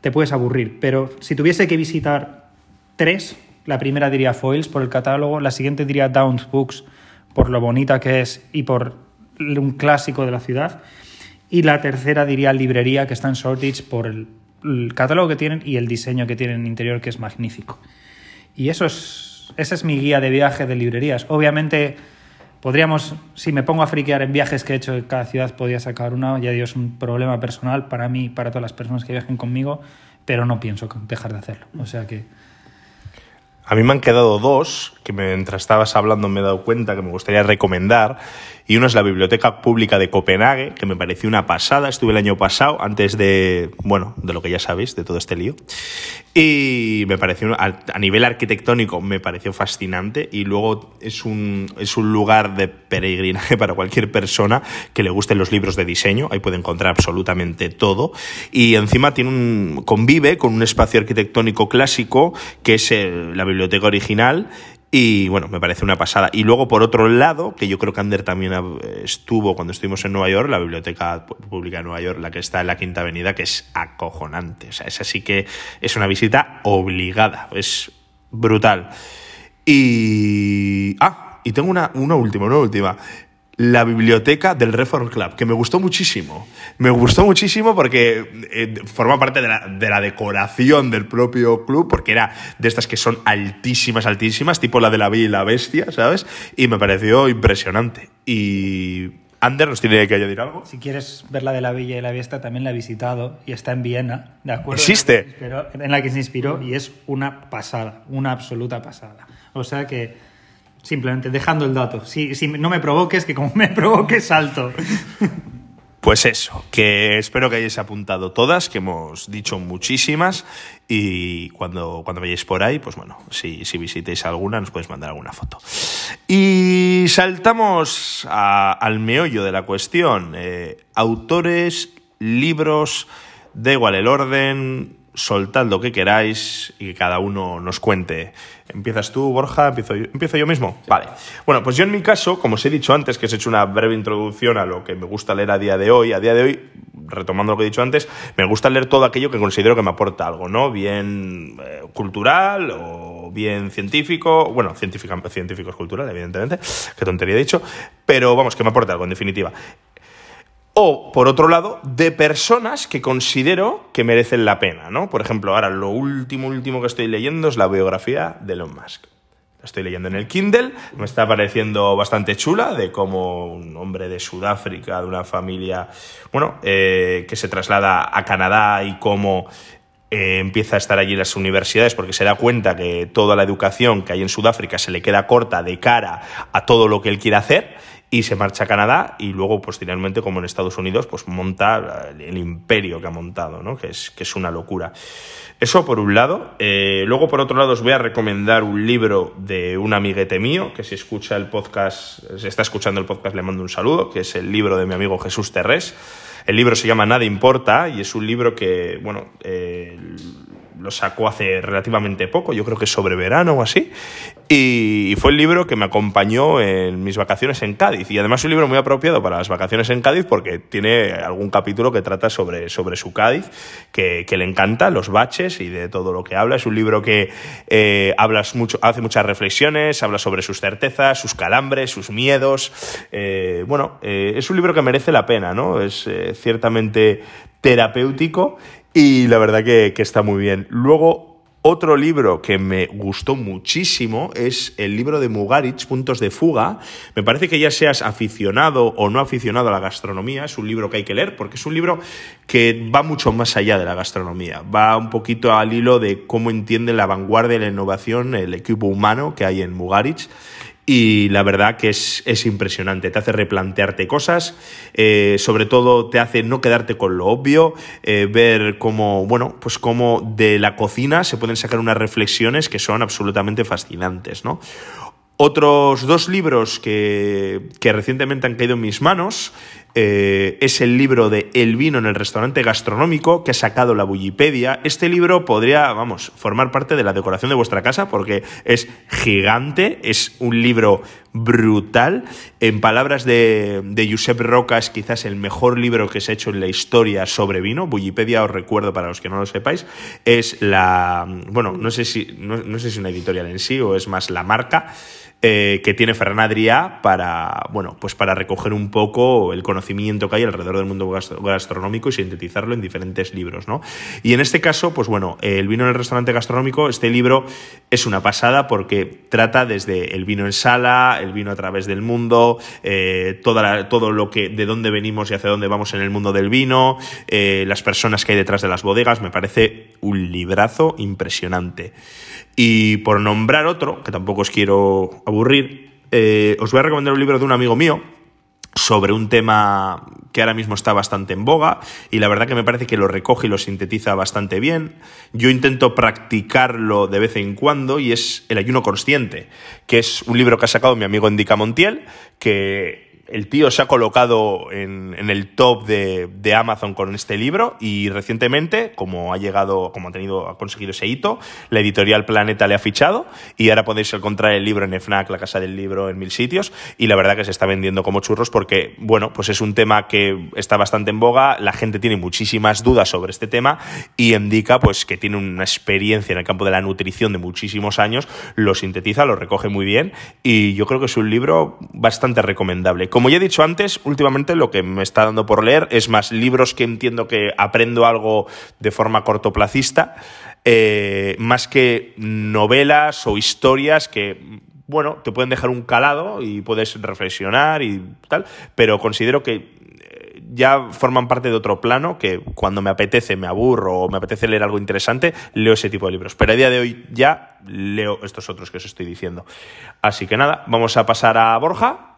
te puedes aburrir. Pero si tuviese que visitar tres, la primera diría Foils por el catálogo, la siguiente diría Downs Books por lo bonita que es y por un clásico de la ciudad. Y la tercera diría Librería, que está en Shoreditch por el, el catálogo que tienen y el diseño que tienen en interior, que es magnífico. Y eso es, esa es mi guía de viaje de librerías. Obviamente, podríamos, si me pongo a friquear en viajes que he hecho en cada ciudad, podría sacar una. Ya digo, es un problema personal para mí y para todas las personas que viajen conmigo, pero no pienso dejar de hacerlo. O sea que. A mí me han quedado dos que mientras estabas hablando me he dado cuenta que me gustaría recomendar. Y uno es la Biblioteca Pública de Copenhague, que me pareció una pasada. Estuve el año pasado, antes de, bueno, de lo que ya sabéis, de todo este lío. Y me pareció, a, nivel arquitectónico, me pareció fascinante. Y luego es un, es un lugar de peregrinaje para cualquier persona que le gusten los libros de diseño. Ahí puede encontrar absolutamente todo. Y encima tiene un, convive con un espacio arquitectónico clásico, que es la biblioteca original. Y bueno, me parece una pasada. Y luego, por otro lado, que yo creo que Ander también eh, estuvo cuando estuvimos en Nueva York, la Biblioteca Pública de Nueva York, la que está en la Quinta Avenida, que es acojonante. O sea, esa sí que es una visita obligada. Es brutal. Y. Ah, y tengo una, una última, una última. La biblioteca del Reform Club, que me gustó muchísimo. Me gustó muchísimo porque eh, forma parte de la, de la, decoración del propio club, porque era de estas que son altísimas, altísimas, tipo la de la Bella y la Bestia, ¿sabes? Y me pareció impresionante. Y Ander nos tiene que añadir algo. Si quieres ver la de la Villa y la Bestia, también la he visitado y está en Viena, ¿de acuerdo? ¿Existe? En la, en la que se inspiró y es una pasada, una absoluta pasada. O sea que Simplemente dejando el dato. Si, si no me provoques, que como me provoques, salto. Pues eso, que espero que hayáis apuntado todas, que hemos dicho muchísimas y cuando, cuando vayáis por ahí, pues bueno, si, si visitéis alguna nos podéis mandar alguna foto. Y saltamos a, al meollo de la cuestión. Eh, autores, libros, da igual el orden, soltad lo que queráis y que cada uno nos cuente. ¿Empiezas tú, Borja? ¿Empiezo yo, ¿Empiezo yo mismo? Vale. Bueno, pues yo en mi caso, como os he dicho antes, que os he hecho una breve introducción a lo que me gusta leer a día de hoy, a día de hoy, retomando lo que he dicho antes, me gusta leer todo aquello que considero que me aporta algo, ¿no? Bien eh, cultural o bien científico, bueno, científico, científico es cultural, evidentemente, qué tontería he dicho, pero vamos, que me aporta algo, en definitiva. O, por otro lado, de personas que considero que merecen la pena, ¿no? Por ejemplo, ahora lo último, último que estoy leyendo es la biografía de Elon Musk. La estoy leyendo en el Kindle, me está pareciendo bastante chula, de cómo un hombre de Sudáfrica, de una familia, bueno, eh, que se traslada a Canadá y cómo eh, empieza a estar allí en las universidades porque se da cuenta que toda la educación que hay en Sudáfrica se le queda corta de cara a todo lo que él quiere hacer y se marcha a Canadá y luego posteriormente como en Estados Unidos pues monta el imperio que ha montado, ¿no? que, es, que es una locura. Eso por un lado. Eh, luego por otro lado os voy a recomendar un libro de un amiguete mío que si escucha el podcast, si está escuchando el podcast le mando un saludo, que es el libro de mi amigo Jesús Terrés. El libro se llama Nada importa y es un libro que, bueno, eh, lo sacó hace relativamente poco, yo creo que sobre verano o así, y fue el libro que me acompañó en mis vacaciones en Cádiz. Y además es un libro muy apropiado para las vacaciones en Cádiz porque tiene algún capítulo que trata sobre, sobre su Cádiz, que, le encanta, los baches y de todo lo que habla. Es un libro que eh, hablas mucho, hace muchas reflexiones, habla sobre sus certezas, sus calambres, sus miedos. Eh, bueno, eh, es un libro que merece la pena, ¿no? Es ciertamente terapéutico y la verdad que, está muy bien. Luego, otro libro que me gustó muchísimo es el libro de Mugarich, Puntos de Fuga. Me parece que ya seas aficionado o no aficionado a la gastronomía, es un libro que hay que leer porque es un libro que va mucho más allá de la gastronomía. Va un poquito al hilo de cómo entiende la vanguardia de la innovación el equipo humano que hay en Mugarich y la verdad que es, es, impresionante, te hace replantearte cosas, eh, sobre todo te hace no quedarte con lo obvio, eh, ver cómo, bueno, pues cómo de la cocina se pueden sacar unas reflexiones que son absolutamente fascinantes, ¿no? Otros dos libros que, que recientemente han caído en mis manos eh, es el libro de El vino en el restaurante gastronómico que ha sacado la Bullipedia. Este libro podría, vamos, formar parte de la decoración de vuestra casa porque es gigante, es un libro brutal. En palabras de, de Josep Roca, es quizás el mejor libro que se ha hecho en la historia sobre vino. Bullipedia, os recuerdo para los que no lo sepáis, es la, bueno, no sé si, no, no sé si una editorial en sí o es más la marca eh, que tiene Ferran Adrià para, bueno, pues para recoger un poco el conocimiento que hay alrededor del mundo gastronómico y sintetizarlo en diferentes libros, ¿no? Y en este caso, pues bueno, el vino en el restaurante gastronómico, este libro es una pasada porque trata desde el vino en sala, el vino a través del mundo, eh, toda todo lo que, de dónde venimos y hacia dónde vamos en el mundo del vino, eh, las personas que hay detrás de las bodegas, me parece un librazo impresionante. Y por nombrar otro, que tampoco os quiero aburrir, eh, os voy a recomendar un libro de un amigo mío sobre un tema que ahora mismo está bastante en boga y la verdad que me parece que lo recoge y lo sintetiza bastante bien. Yo intento practicarlo de vez en cuando y es El ayuno consciente, que es un libro que ha sacado mi amigo Endica Montiel, que el tío se ha colocado en, el top de, Amazon con este libro y recientemente, como ha llegado, como ha tenido, ha conseguido ese hito, la editorial Planeta le ha fichado y ahora podéis encontrar el libro en FNAC, la casa del libro, en mil sitios y la verdad que se está vendiendo como churros porque, bueno, pues es un tema que está bastante en boga, la gente tiene muchísimas dudas sobre este tema y indica pues que tiene una experiencia en el campo de la nutrición de muchísimos años, lo sintetiza, lo recoge muy bien y yo creo que es un libro bastante recomendable. Como ya he dicho antes, últimamente lo que me está dando por leer es más libros que entiendo que aprendo algo de forma cortoplacista, eh, más que novelas o historias que bueno, te pueden dejar un calado y puedes reflexionar y tal, pero considero que eh, ya forman parte de otro plano que cuando me apetece, me aburro o me apetece leer algo interesante, leo ese tipo de libros. Pero a día de hoy ya leo estos otros que os estoy diciendo. Así que nada, vamos a pasar a Borja.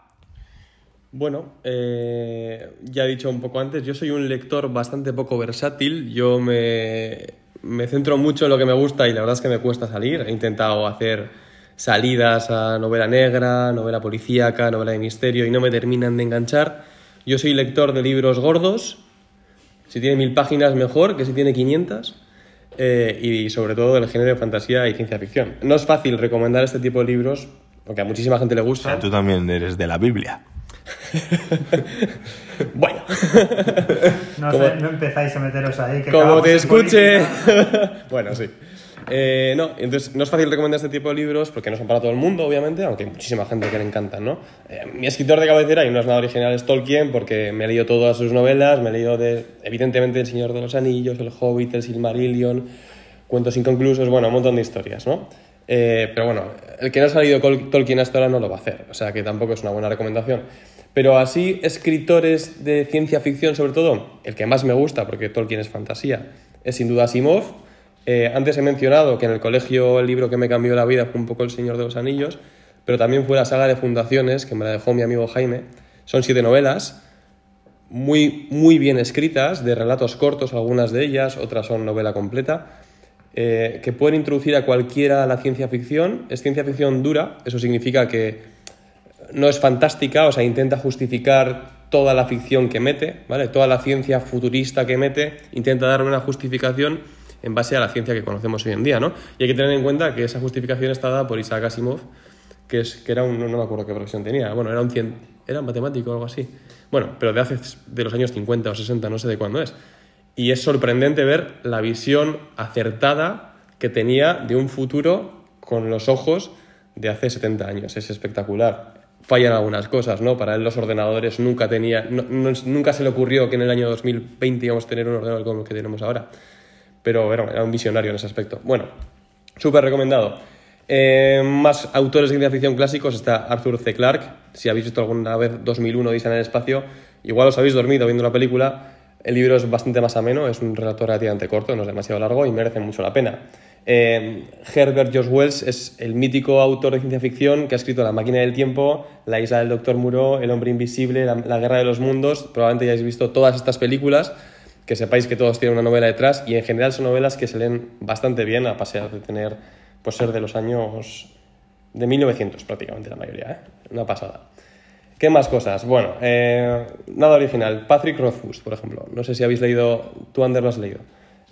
Bueno, eh, ya he dicho un poco antes, yo soy un lector bastante poco versátil. Yo me, me centro mucho en lo que me gusta y la verdad es que me cuesta salir. He intentado hacer salidas a novela negra, novela policíaca, novela de misterio y no me terminan de enganchar. Yo soy lector de libros gordos, si tiene mil páginas mejor que si tiene 500, eh, y sobre todo del género de fantasía y ciencia ficción. No es fácil recomendar este tipo de libros, porque a muchísima gente le gusta. Tú también eres de la Biblia. bueno. No, Como- sé, no empezáis a meteros ahí. que Como te escuche. bueno, sí. Eh, no, entonces no es fácil recomendar este tipo de libros porque no son para todo el mundo, obviamente, aunque hay muchísima gente que le encantan, ¿no? Eh, mi escritor de cabecera, y no es nada original, es Tolkien, porque me he leído todas sus novelas, me he leído, de, evidentemente, El Señor de los Anillos, El Hobbit, El Silmarillion, Cuentos inconclusos, bueno, un montón de historias, ¿no? Eh, pero bueno, el que no ha salido Tolkien hasta ahora no lo va a hacer, o sea que tampoco es una buena recomendación. Pero así, escritores de ciencia ficción, sobre todo, el que más me gusta, porque Tolkien es fantasía, es sin duda Asimov. Eh, antes he mencionado que en el colegio el libro que me cambió la vida fue un poco El Señor de los Anillos, pero también fue la saga de Fundaciones, que me la dejó mi amigo Jaime. Son siete novelas, muy, muy bien escritas, de relatos cortos, algunas de ellas, otras son novela completa, eh, que pueden introducir a cualquiera a la ciencia ficción. Es ciencia ficción dura, eso significa que no es fantástica, o sea, intenta justificar toda la ficción que mete, ¿vale? Toda la ciencia futurista que mete, intenta darle una justificación en base a la ciencia que conocemos hoy en día, ¿no? Y hay que tener en cuenta que esa justificación está dada por Isaac Asimov, que, es, que era un, no me acuerdo qué profesión tenía, bueno, era un, cien, era un matemático o algo así. Bueno, pero de hace, de los años 50 o 60, no sé de cuándo es. Y es sorprendente ver la visión acertada que tenía de un futuro con los ojos de hace 70 años. Es espectacular. Fallan algunas cosas, ¿no? Para él los ordenadores nunca tenía, no- no- nunca se le ocurrió que en el año 2020 íbamos a tener un ordenador como el que tenemos ahora. Pero era, un visionario en ese aspecto. Bueno, súper recomendado. Eh, más autores de ciencia ficción clásicos está Arthur C. Clarke. Si habéis visto alguna vez 2001 Odisea en el espacio, igual os habéis dormido viendo la película. El libro es bastante más ameno, es un relato relativamente corto, no es demasiado largo y merece mucho la pena. Eh, Herbert George Wells es el mítico autor de ciencia ficción que ha escrito La máquina del tiempo, La isla del doctor Moreau, El hombre invisible, La, guerra de los mundos. Probablemente ya hayáis visto todas estas películas, que sepáis que todos tienen una novela detrás y en general son novelas que se leen bastante bien a pasar de tener, pues ser de los años de 1900 prácticamente la mayoría, ¿eh? Una pasada. ¿Qué más cosas? Bueno, eh, nada original. Patrick Rothfuss, por ejemplo. No sé si habéis leído, tú Ander lo has leído.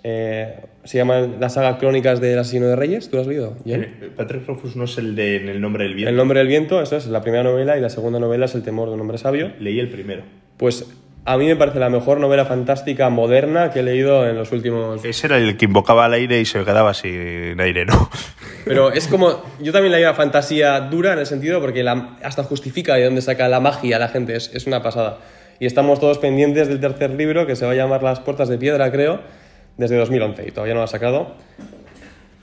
Eh, se llama la saga Crónicas del Asesino de Reyes, ¿tú lo has leído? Eh, Patrick Rothfuss no es el de En el nombre del El viento. nombre del viento, eso es la primera novela, y la segunda novela es El temor de un hombre sabio. Leí el primero. Pues a mí me parece la mejor novela fantástica moderna que he leído en los últimos... Ese era el que invocaba al aire y se quedaba sin aire, ¿no? Pero es como. Yo también leía fantasía dura en el sentido porque la- hasta justifica de dónde saca la magia la gente, es, es una pasada. Y estamos todos pendientes del tercer libro que se va a llamar Las Puertas de Piedra, creo, desde 2011 y todavía no lo ha sacado.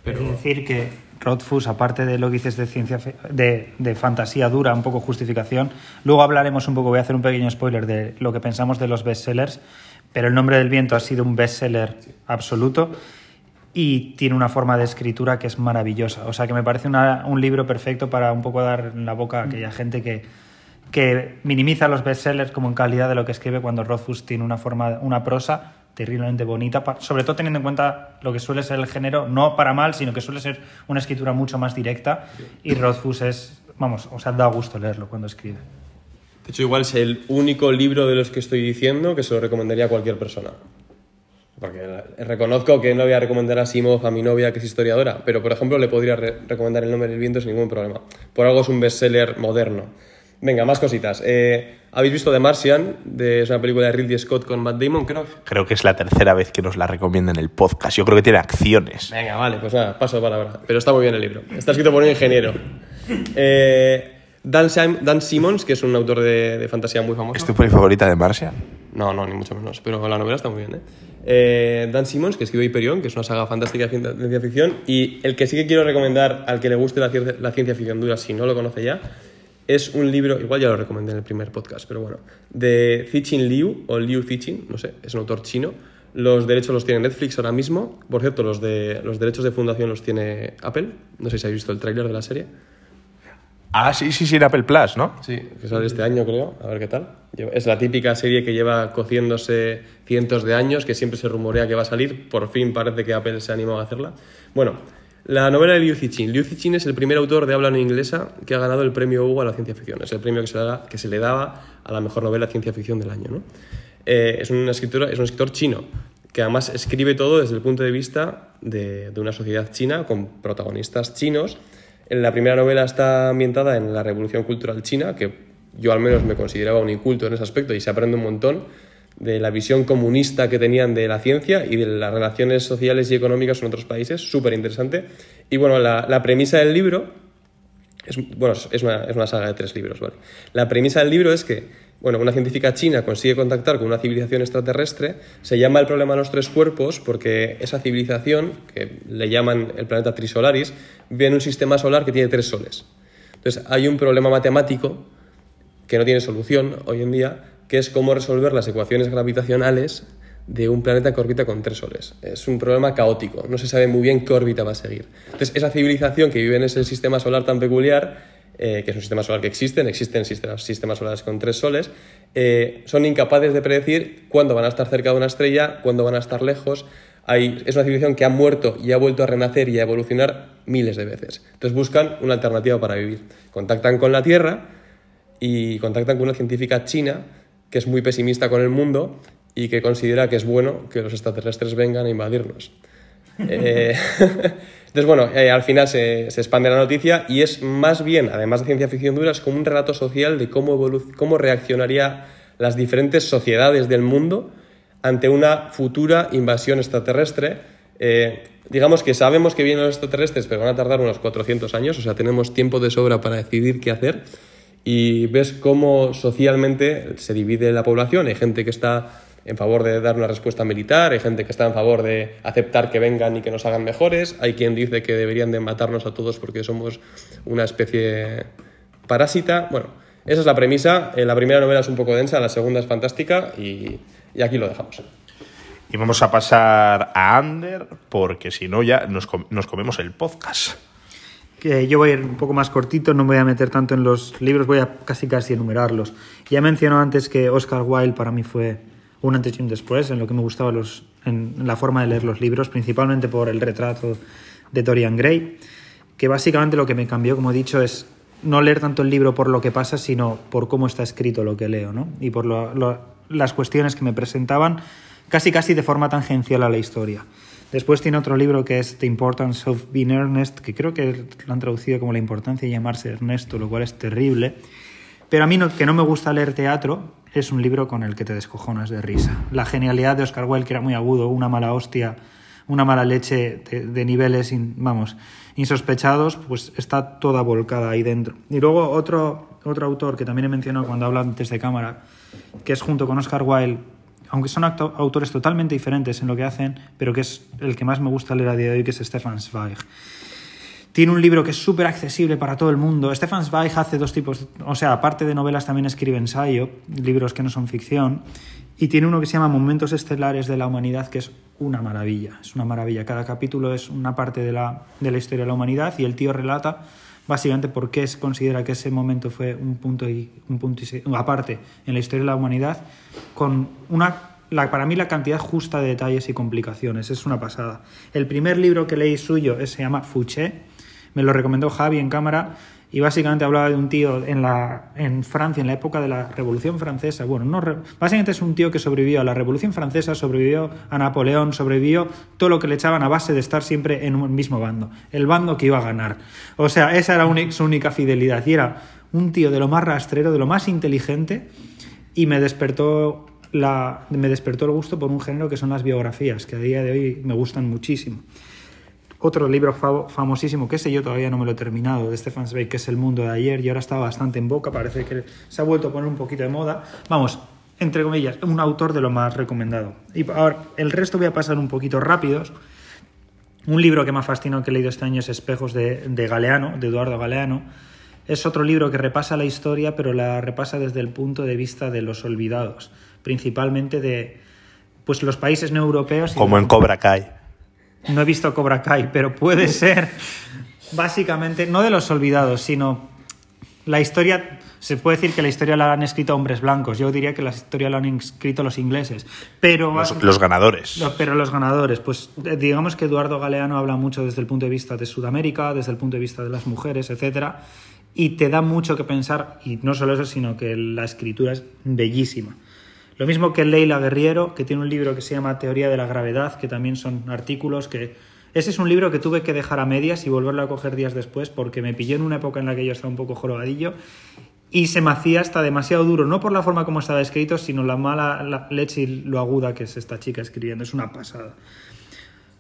Pero decir que Rothfuss, aparte de lo que dices de ciencia de, de fantasía dura, un poco justificación, luego hablaremos un poco, voy a hacer un pequeño spoiler de lo que pensamos de los bestsellers, pero El nombre del viento ha sido un bestseller absoluto y tiene una forma de escritura que es maravillosa. O sea que me parece una- un libro perfecto para un poco dar en la boca a aquella gente que, que minimiza los bestsellers como en calidad de lo que escribe cuando Rothfuss tiene una forma, una prosa terriblemente bonita, sobre todo teniendo en cuenta lo que suele ser el género, no para mal, sino que suele ser una escritura mucho más directa y Rothfuss es, vamos, o sea, da gusto leerlo cuando escribe. De hecho, igual es el único libro de los que estoy diciendo que se lo recomendaría a cualquier persona. Porque reconozco que no voy a recomendar a Simov a mi novia que es historiadora, pero por ejemplo le podría re- recomendar El nombre del viento sin ningún problema. Por algo es un bestseller moderno. Venga, más cositas. Eh, ¿Habéis visto The Martian? De, es una película de Ridley Scott con Matt Damon, creo. Creo que es la tercera vez que nos la recomiendan en el podcast. Yo creo que tiene acciones. Venga, vale, pues nada, paso de palabra. Pero está muy bien el libro. Está escrito por un ingeniero. Eh, Dan, Sim- Dan Simmons, que es un autor de, de fantasía muy famoso. ¿Es tu peli favorita de Marcia? No, no, ni mucho menos, pero la novela está muy bien, ¿eh? Eh, Dan Simmons, que escribió Hyperion, que es una saga fantástica de cien- de ciencia ficción, y el que sí que quiero recomendar al que le guste la, la ciencia ficción dura, si no lo conoce ya, es un libro, igual ya lo recomendé en el primer podcast, pero bueno, de Cixin Liu, o Liu Cixin, no sé, es un autor chino. Los derechos los tiene Netflix ahora mismo. Por cierto, los, de, los derechos de fundación los tiene Apple. No sé si habéis visto el tráiler de la serie. Ah, sí, sí, sí, en Apple Plus, ¿no? Sí, que sale este año, creo. A ver qué tal. Es la típica serie que lleva cociéndose cientos de años, que siempre se rumorea que va a salir. Por fin parece que Apple se ha animado a hacerla. Bueno, la novela de Liu Cixin. Liu Cixin es el primer autor de habla no inglesa que ha ganado el premio Hugo a la ciencia ficción. Es el premio que se le, daba a la mejor novela de ciencia ficción del año. Eh, es, un escritor, es un escritor chino que además escribe todo desde el punto de vista de una sociedad china con protagonistas chinos. En la primera novela está ambientada en la Revolución Cultural China, que yo al menos me consideraba un inculto en ese aspecto y se aprende un montón de la visión comunista que tenían de la ciencia y de las relaciones sociales y económicas en otros países, súper interesante. Y bueno, la, premisa del libro es, bueno, es una, es una saga de tres libros, ¿vale? La premisa del libro es que, bueno, una científica china consigue contactar con una civilización extraterrestre, se llama el problema de los tres cuerpos porque esa civilización, que le llaman el planeta Trisolaris, vive en un sistema solar que tiene tres soles. Entonces, hay un problema matemático que no tiene solución hoy en día, que es cómo resolver las ecuaciones gravitacionales de un planeta que orbita con tres soles. Es un problema caótico, no se sabe muy bien qué órbita va a seguir. Entonces, esa civilización que vive en ese sistema solar tan peculiar, eh, que es un sistema solar que existen, existen sistemas, sistemas solares con tres soles, eh, son incapaces de predecir cuándo van a estar cerca de una estrella, cuándo van a estar lejos. Hay, es una civilización que ha muerto y ha vuelto a renacer y a evolucionar miles de veces. Entonces buscan una alternativa para vivir. Contactan con la Tierra y contactan con una científica china que es muy pesimista con el mundo y que considera que es bueno que los extraterrestres vengan a invadirnos. Eh, entonces, bueno, eh, al final se, se expande la noticia y es más bien, además de ciencia ficción dura, es como un relato social de cómo, cómo reaccionaría las diferentes sociedades del mundo ante una futura invasión extraterrestre. Eh, digamos que sabemos que vienen los extraterrestres, pero van a tardar unos 400 años, o sea, tenemos tiempo de sobra para decidir qué hacer. Y ves cómo socialmente se divide la población. Hay gente que está en favor de dar una respuesta militar, hay gente que está en favor de aceptar que vengan y que nos hagan mejores, hay quien dice que deberían de matarnos a todos porque somos una especie parásita. Bueno, esa es la premisa. Eh, La primera novela es un poco densa, la segunda es fantástica y, y aquí lo dejamos. Y vamos a pasar a Ander, porque si no ya nos, nos comemos el podcast. Yo voy a ir un poco más cortito, no me voy a meter tanto en los libros, voy a casi casi enumerarlos. Ya mencionó antes que Oscar Wilde para mí fue un antes y un después en lo que me gustaba los, en la forma de leer los libros, principalmente por el retrato de Dorian Gray, que básicamente lo que me cambió, como he dicho, es no leer tanto el libro por lo que pasa, sino por cómo está escrito lo que leo, ¿no? Y por las cuestiones que me presentaban casi casi de forma tangencial a la historia. Después tiene otro libro que es The Importance of Being Earnest, que creo que lo han traducido como La importancia de llamarse Ernesto, lo cual es terrible. Pero a mí que no me gusta leer teatro, es un libro con el que te descojonas de risa. La genialidad de Oscar Wilde, que era muy agudo, una mala hostia, una mala leche de, de niveles, in- vamos, insospechados, pues está toda volcada ahí dentro. Y luego otro, otro autor que también he mencionado cuando hablo antes de cámara, que es junto con Oscar Wilde, aunque son autores totalmente diferentes en lo que hacen, pero que es el que más me gusta leer a día de hoy, que es Stefan Zweig. Tiene un libro que es súper accesible para todo el mundo. Stefan Zweig hace dos tipos, o sea, aparte de novelas también escribe ensayo, libros que no son ficción, y tiene uno que se llama Momentos Estelares de la Humanidad, que es una maravilla, es una maravilla. Cada capítulo es una parte de la, de la historia de la humanidad y el tío relata básicamente por qué se considera que ese momento fue un punto, y, un punto aparte en la historia de la humanidad, con una para mí la cantidad justa de detalles y complicaciones. Es una pasada. El primer libro que leí suyo se llama Fouché. Me lo recomendó Javi en cámara y básicamente hablaba de un tío en, la, en Francia, en la época de la Revolución Francesa. Bueno, básicamente es un tío que sobrevivió a la Revolución Francesa, sobrevivió a Napoleón, sobrevivió todo lo que le echaban a base de estar siempre en un mismo bando. El bando que iba a ganar. O sea, esa era su única fidelidad. Y era un tío de lo más rastrero, de lo más inteligente y me despertó la, me despertó el gusto por un género que son las biografías, que a día de hoy me gustan muchísimo. Otro libro famosísimo, que ese yo todavía no me lo he terminado, de Stefan Zweig, que es El mundo de ayer, y ahora está bastante en boca, parece que se ha vuelto a poner un poquito de moda. Vamos, entre comillas, un autor de lo más recomendado. Y ahora, el resto voy a pasar un poquito rápidos. Un libro que me ha fascinado que he leído este año es Espejos de, de Galeano, de Eduardo Galeano. Es otro libro que repasa la historia, pero la repasa desde el punto de vista de los olvidados, principalmente de pues, los países no europeos. Como en Cobra Kai. No he visto Cobra Kai, pero puede ser básicamente, no de los olvidados, sino la historia se puede decir que la historia la han escrito hombres blancos. Yo diría que la historia la han escrito los ingleses. Pero los, ganadores. pero los ganadores. Pues eh, digamos que Eduardo Galeano habla mucho desde el punto de vista de Sudamérica, desde el punto de vista de las mujeres, etcétera, y te da mucho que pensar. Y no solo eso, sino que la escritura es bellísima. Lo mismo que Leila Guerriero, que tiene un libro que se llama Teoría de la Gravedad, que también son artículos que ese es un libro que tuve que dejar a medias y volverlo a coger días después porque me pilló en una época en la que yo estaba un poco jorobadillo y se me hacía hasta demasiado duro, no por la forma como estaba escrito, sino la mala leche y lo aguda que es esta chica escribiendo. Es una pasada.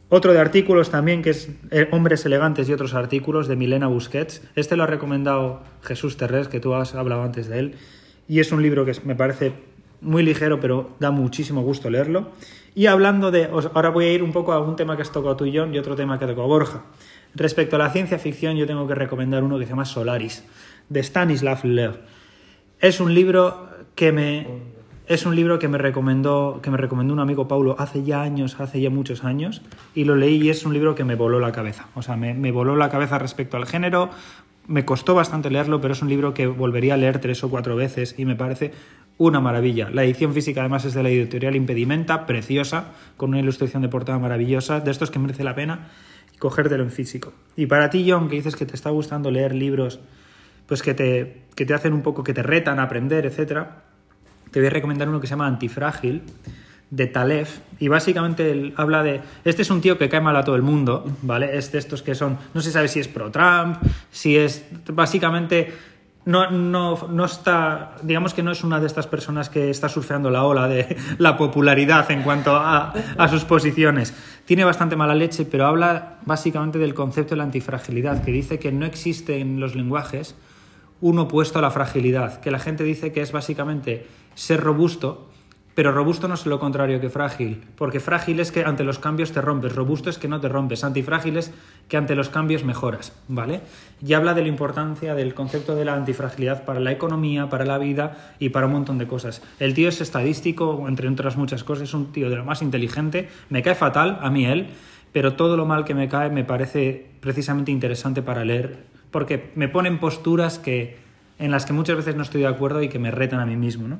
Otro de artículos también, que es eh, Hombres elegantes y otros artículos, de Milena Busquets. Este lo ha recomendado Jesús Terrés, que tú has hablado antes de él. Y es un libro que me parece muy ligero, pero da muchísimo gusto leerlo. Y hablando de. Ahora voy a ir un poco a un tema que has tocado tú y John y otro tema que ha tocado Borja. Respecto a la ciencia ficción, yo tengo que recomendar uno que se llama Solaris de Stanislav Lem. Es un libro que me es un libro que me recomendó que me recomendó un amigo Paulo hace ya años, hace ya muchos años y lo leí y es un libro que me voló la cabeza. O sea, me voló la cabeza respecto al género. Me costó bastante leerlo, pero es un libro que volvería a leer tres o cuatro veces y me parece una maravilla. La edición física además es de la editorial Impedimenta, preciosa, con una ilustración de portada maravillosa, de estos que merece la pena cogértelo en físico. Y para ti, John, que dices que te está gustando leer libros pues que te, que te hacen un poco, que te retan a aprender, etc., te voy a recomendar uno que se llama Antifrágil, de Talef, y básicamente habla de, este es un tío que cae mal a todo el mundo, ¿vale? Es de estos que son, no se sabe si es pro-Trump, si es, básicamente, no, no, no, está, digamos que no es una de estas personas que está surfeando la ola de la popularidad en cuanto a, a, sus posiciones. Tiene bastante mala leche, pero habla básicamente del concepto de la antifragilidad, que dice que no existe en los lenguajes un opuesto a la fragilidad, que la gente dice que es básicamente ser robusto, pero robusto no es lo contrario que frágil, porque frágil es que ante los cambios te rompes, robusto es que no te rompes, antifrágil es que ante los cambios mejoras, ¿vale? Y habla de la importancia del concepto de la antifragilidad para la economía, para la vida y para un montón de cosas. El tío es estadístico, entre otras muchas cosas, es un tío de lo más inteligente, me cae fatal a mí él, pero todo lo mal que me cae me parece precisamente interesante para leer porque me ponen posturas que, en las que muchas veces no estoy de acuerdo y que me retan a mí mismo. ¿no?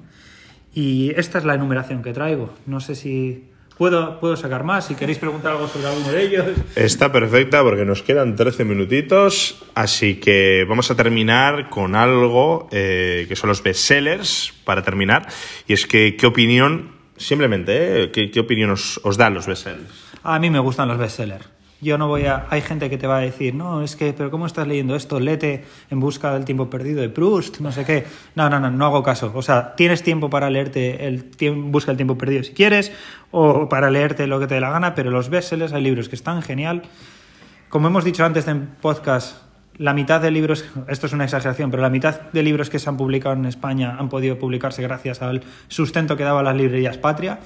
Y esta es la enumeración que traigo. No sé si puedo, puedo sacar más. Si queréis preguntar algo sobre alguno de ellos. Está perfecta porque nos quedan 13 minutitos. Así que vamos a terminar con algo eh, que son los bestsellers para terminar. Y es que, ¿qué opinión, simplemente, eh, ¿qué, opinión os, os dan los bestsellers? A mí me gustan los bestsellers. Yo no voy a... Hay gente que te va a decir, no, es que, pero ¿cómo estás leyendo esto? Lete En busca del tiempo perdido de Proust, no sé qué. No, no, no, no hago caso. O sea, tienes tiempo para leerte el Busca el tiempo perdido si quieres, o para leerte lo que te dé la gana, pero los bestsellers hay libros que están genial. Como hemos dicho antes en podcast, la mitad de libros, esto es una exageración, pero la mitad de libros que se han publicado en España han podido publicarse gracias al sustento que daban las librerías Patria.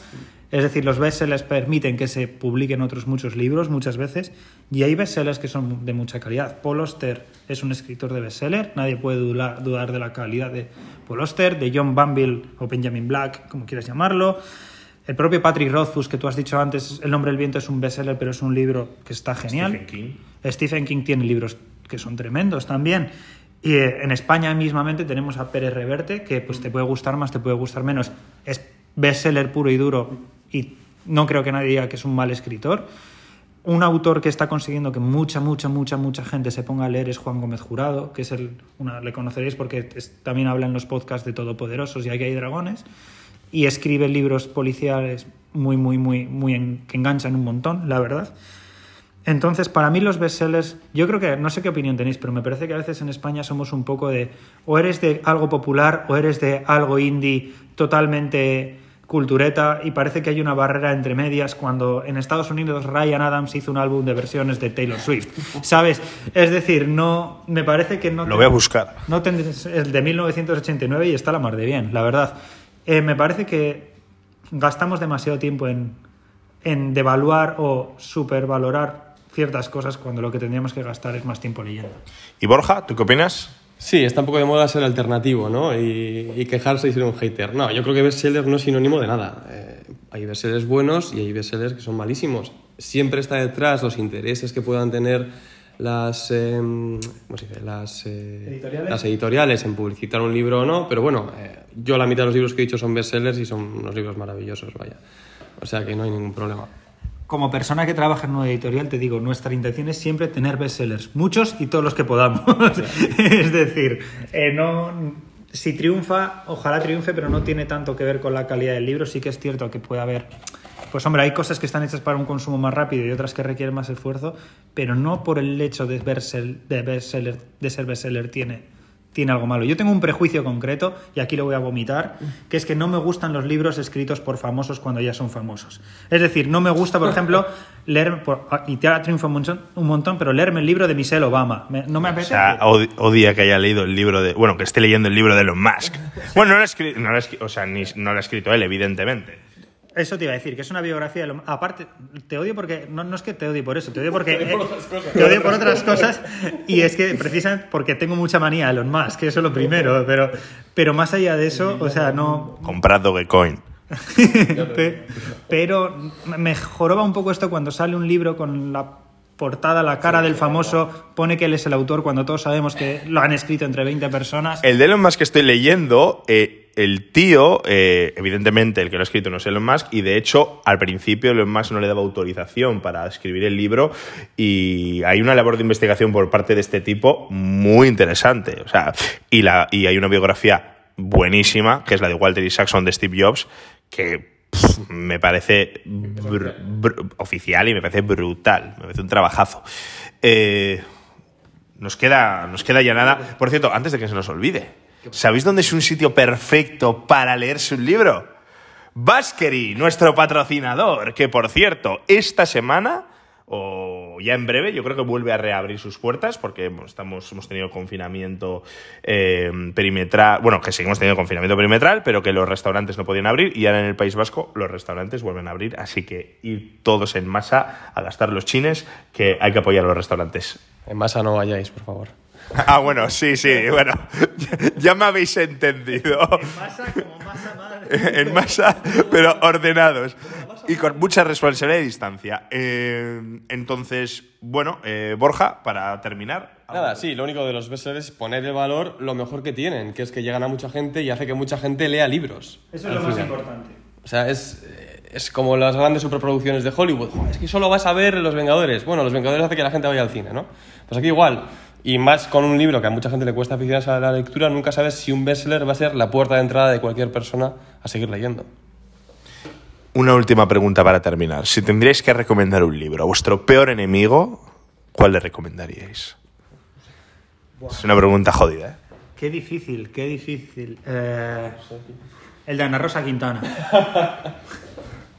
Es decir, los bestsellers permiten que se publiquen otros muchos libros muchas veces y hay bestsellers que son de mucha calidad. Paul Oster es un escritor de bestseller, nadie puede dudar de la calidad de Paul Oster, de John Banville o Benjamin Black, como quieras llamarlo. El propio Patrick Rothfuss, que tú has dicho antes, El nombre del viento es un bestseller, pero es un libro que está genial. Stephen King. Stephen King tiene libros que son tremendos también. Y eh, en España mismamente tenemos a Pérez Reverte, que pues te puede gustar más, te puede gustar menos. Es bestseller puro y duro y no creo que nadie diga que es un mal escritor. Un autor que está consiguiendo que mucha, mucha, mucha, mucha gente se ponga a leer es Juan Gómez Jurado, que es el, una, le conoceréis porque también habla en los podcasts de Todopoderosos y Aquí hay dragones, y escribe libros policiales muy, muy, muy, muy que enganchan un montón, la verdad. Entonces, para mí los bestsellers, yo creo que, no sé qué opinión tenéis, pero me parece que a veces en España somos un poco de, o eres de algo popular o eres de algo indie totalmente cultureta y parece que hay una barrera entre medias cuando en Estados Unidos Ryan Adams hizo un álbum de versiones de Taylor Swift. ¿Sabes? Es decir, no me parece que no Lo voy a buscar. no el de 1989 y está la mar de bien, la verdad. Eh, me parece que gastamos demasiado tiempo en, en devaluar o supervalorar ciertas cosas cuando lo que tendríamos que gastar es más tiempo leyendo. ¿Y Borja, tú qué opinas? Sí, está un poco de moda ser alternativo, ¿no? Y, y quejarse y ser un hater. No, yo creo que bestseller no es sinónimo de nada. Eh, hay bestsellers buenos y hay bestsellers que son malísimos. Siempre está detrás los intereses que puedan tener las, eh, ¿cómo se dice? Las, eh, ¿Editoriales? las editoriales en publicitar un libro o no, pero bueno, eh, yo la mitad de los libros que he dicho son bestsellers y son unos libros maravillosos, vaya. O sea que no hay ningún problema. Como persona que trabaja en una editorial, te digo, nuestra intención es siempre tener bestsellers, muchos y todos los que podamos. es decir, eh, no, si triunfa, ojalá triunfe, pero no tiene tanto que ver con la calidad del libro. Sí que es cierto que puede haber, pues hombre, hay cosas que están hechas para un consumo más rápido y otras que requieren más esfuerzo, pero no por el hecho de, versel- de, bestseller, de ser bestseller tiene, tiene algo malo. Yo tengo un prejuicio concreto, y aquí lo voy a vomitar, que es que no me gustan los libros escritos por famosos cuando ya son famosos. Es decir, no me gusta, por ejemplo, leer, por- y te triunfa un montón, un montón, pero leerme el libro de Michelle Obama. Me- no me O apetece. sea, od- odia que haya leído el libro de. Bueno, que esté leyendo el libro de Elon Musk. Bueno, no lo ha escrito, no lo ha o sea, ni- no lo ha escrito él, evidentemente. Eso te iba a decir, que es una biografía. de lo- Aparte, te odio porque. No, no es que te odie por eso, te odio porque. eh, te odio por otras cosas. Y es que precisamente porque tengo mucha manía a Elon Musk, que eso es lo primero. Pero, pero más allá de eso, o sea, no. Comprad Dogecoin. Pe- pero me joroba un poco esto cuando sale un libro con la portada, la cara del famoso, pone que él es el autor cuando todos sabemos que lo han escrito entre 20 personas. El de Elon Musk que estoy leyendo, eh, el tío, eh, evidentemente el que lo ha escrito no es Elon Musk, y de hecho al principio Elon Musk no le daba autorización para escribir el libro, y hay una labor de investigación por parte de este tipo muy interesante. O sea, y, la, y hay una biografía buenísima, que es la de Walter Isaacson de Steve Jobs, que me parece oficial y me parece brutal, me parece un trabajazo. Eh, nos queda, nos queda ya nada. Por cierto, antes de que se nos olvide, ¿sabéis dónde es un sitio perfecto para leerse un libro? Baskery, nuestro patrocinador, que por cierto, esta semana o ya en breve, yo creo que vuelve a reabrir sus puertas porque estamos, hemos tenido confinamiento eh, perimetral, bueno, que seguimos teniendo confinamiento perimetral, pero que los restaurantes no podían abrir y ahora en el País Vasco los restaurantes vuelven a abrir, así que ir todos en masa a gastar los chines, que hay que apoyar a los restaurantes. En masa no vayáis, por favor. Ah, bueno, sí, sí, bueno, ya me habéis entendido. Masa como masa madre. en masa, pero ordenados. Y con mucha responsabilidad y distancia. Eh, entonces, bueno, eh, Borja, para terminar. Nada, sí, lo único de los bestsellers es poner el valor lo mejor que tienen, que es que llegan a mucha gente y hace que mucha gente lea libros. Eso es lo más importante. O sea, es, eh, es como las grandes superproducciones de Hollywood. Joder, es que solo vas a ver Los Vengadores. Bueno, Los Vengadores hace que la gente vaya al cine, ¿no? Pues aquí igual. Y más con un libro que a mucha gente le cuesta aficionarse a la lectura, nunca sabes si un bestseller va a ser la puerta de entrada de cualquier persona a seguir leyendo. Una última pregunta para terminar. Si tendríais que recomendar un libro a vuestro peor enemigo, ¿cuál le recomendaríais? Es una pregunta jodida, ¿eh? Qué difícil, qué difícil. Eh, el de Ana Rosa Quintana.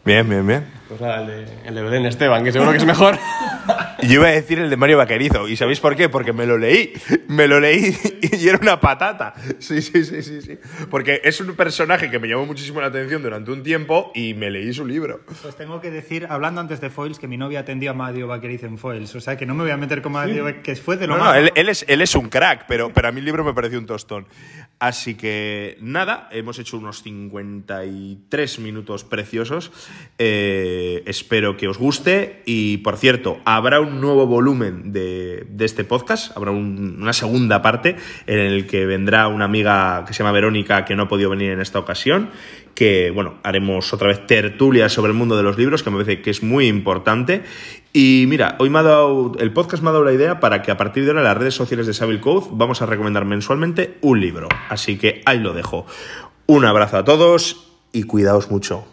Bien, bien, bien. Pues nada, el de, el de Belén Esteban, que seguro que es mejor. Yo iba a decir el de Mario Vaquerizo. ¿Y sabéis por qué? Porque me lo leí. Me lo leí y era una patata. Sí, sí, sí, sí, sí. Porque es un personaje que me llamó muchísimo la atención durante un tiempo y me leí su libro. Pues tengo que decir, hablando antes de Foils, que mi novia atendió a Mario Vaqueriz en Foils. O sea que no me voy a meter con Mario, Vaqueriz, que fue de lo No, más. no, él, él es, él es un crack, pero, pero a mí el libro me pareció un tostón. Así que nada, hemos hecho unos 53 minutos preciosos. Eh, espero que os guste. Y por cierto, habrá un nuevo volumen de, este podcast. Habrá un- una segunda parte en el que vendrá una amiga que se llama Verónica que no ha podido venir en esta ocasión. Que bueno, haremos otra vez tertulias sobre el mundo de los libros, que me parece que es muy importante. Y mira, hoy me ha dado, el podcast me ha dado la idea para que a partir de ahora las redes sociales de Savile Code vamos a recomendar mensualmente un libro. Así que ahí lo dejo. Un abrazo a todos y cuidaos mucho.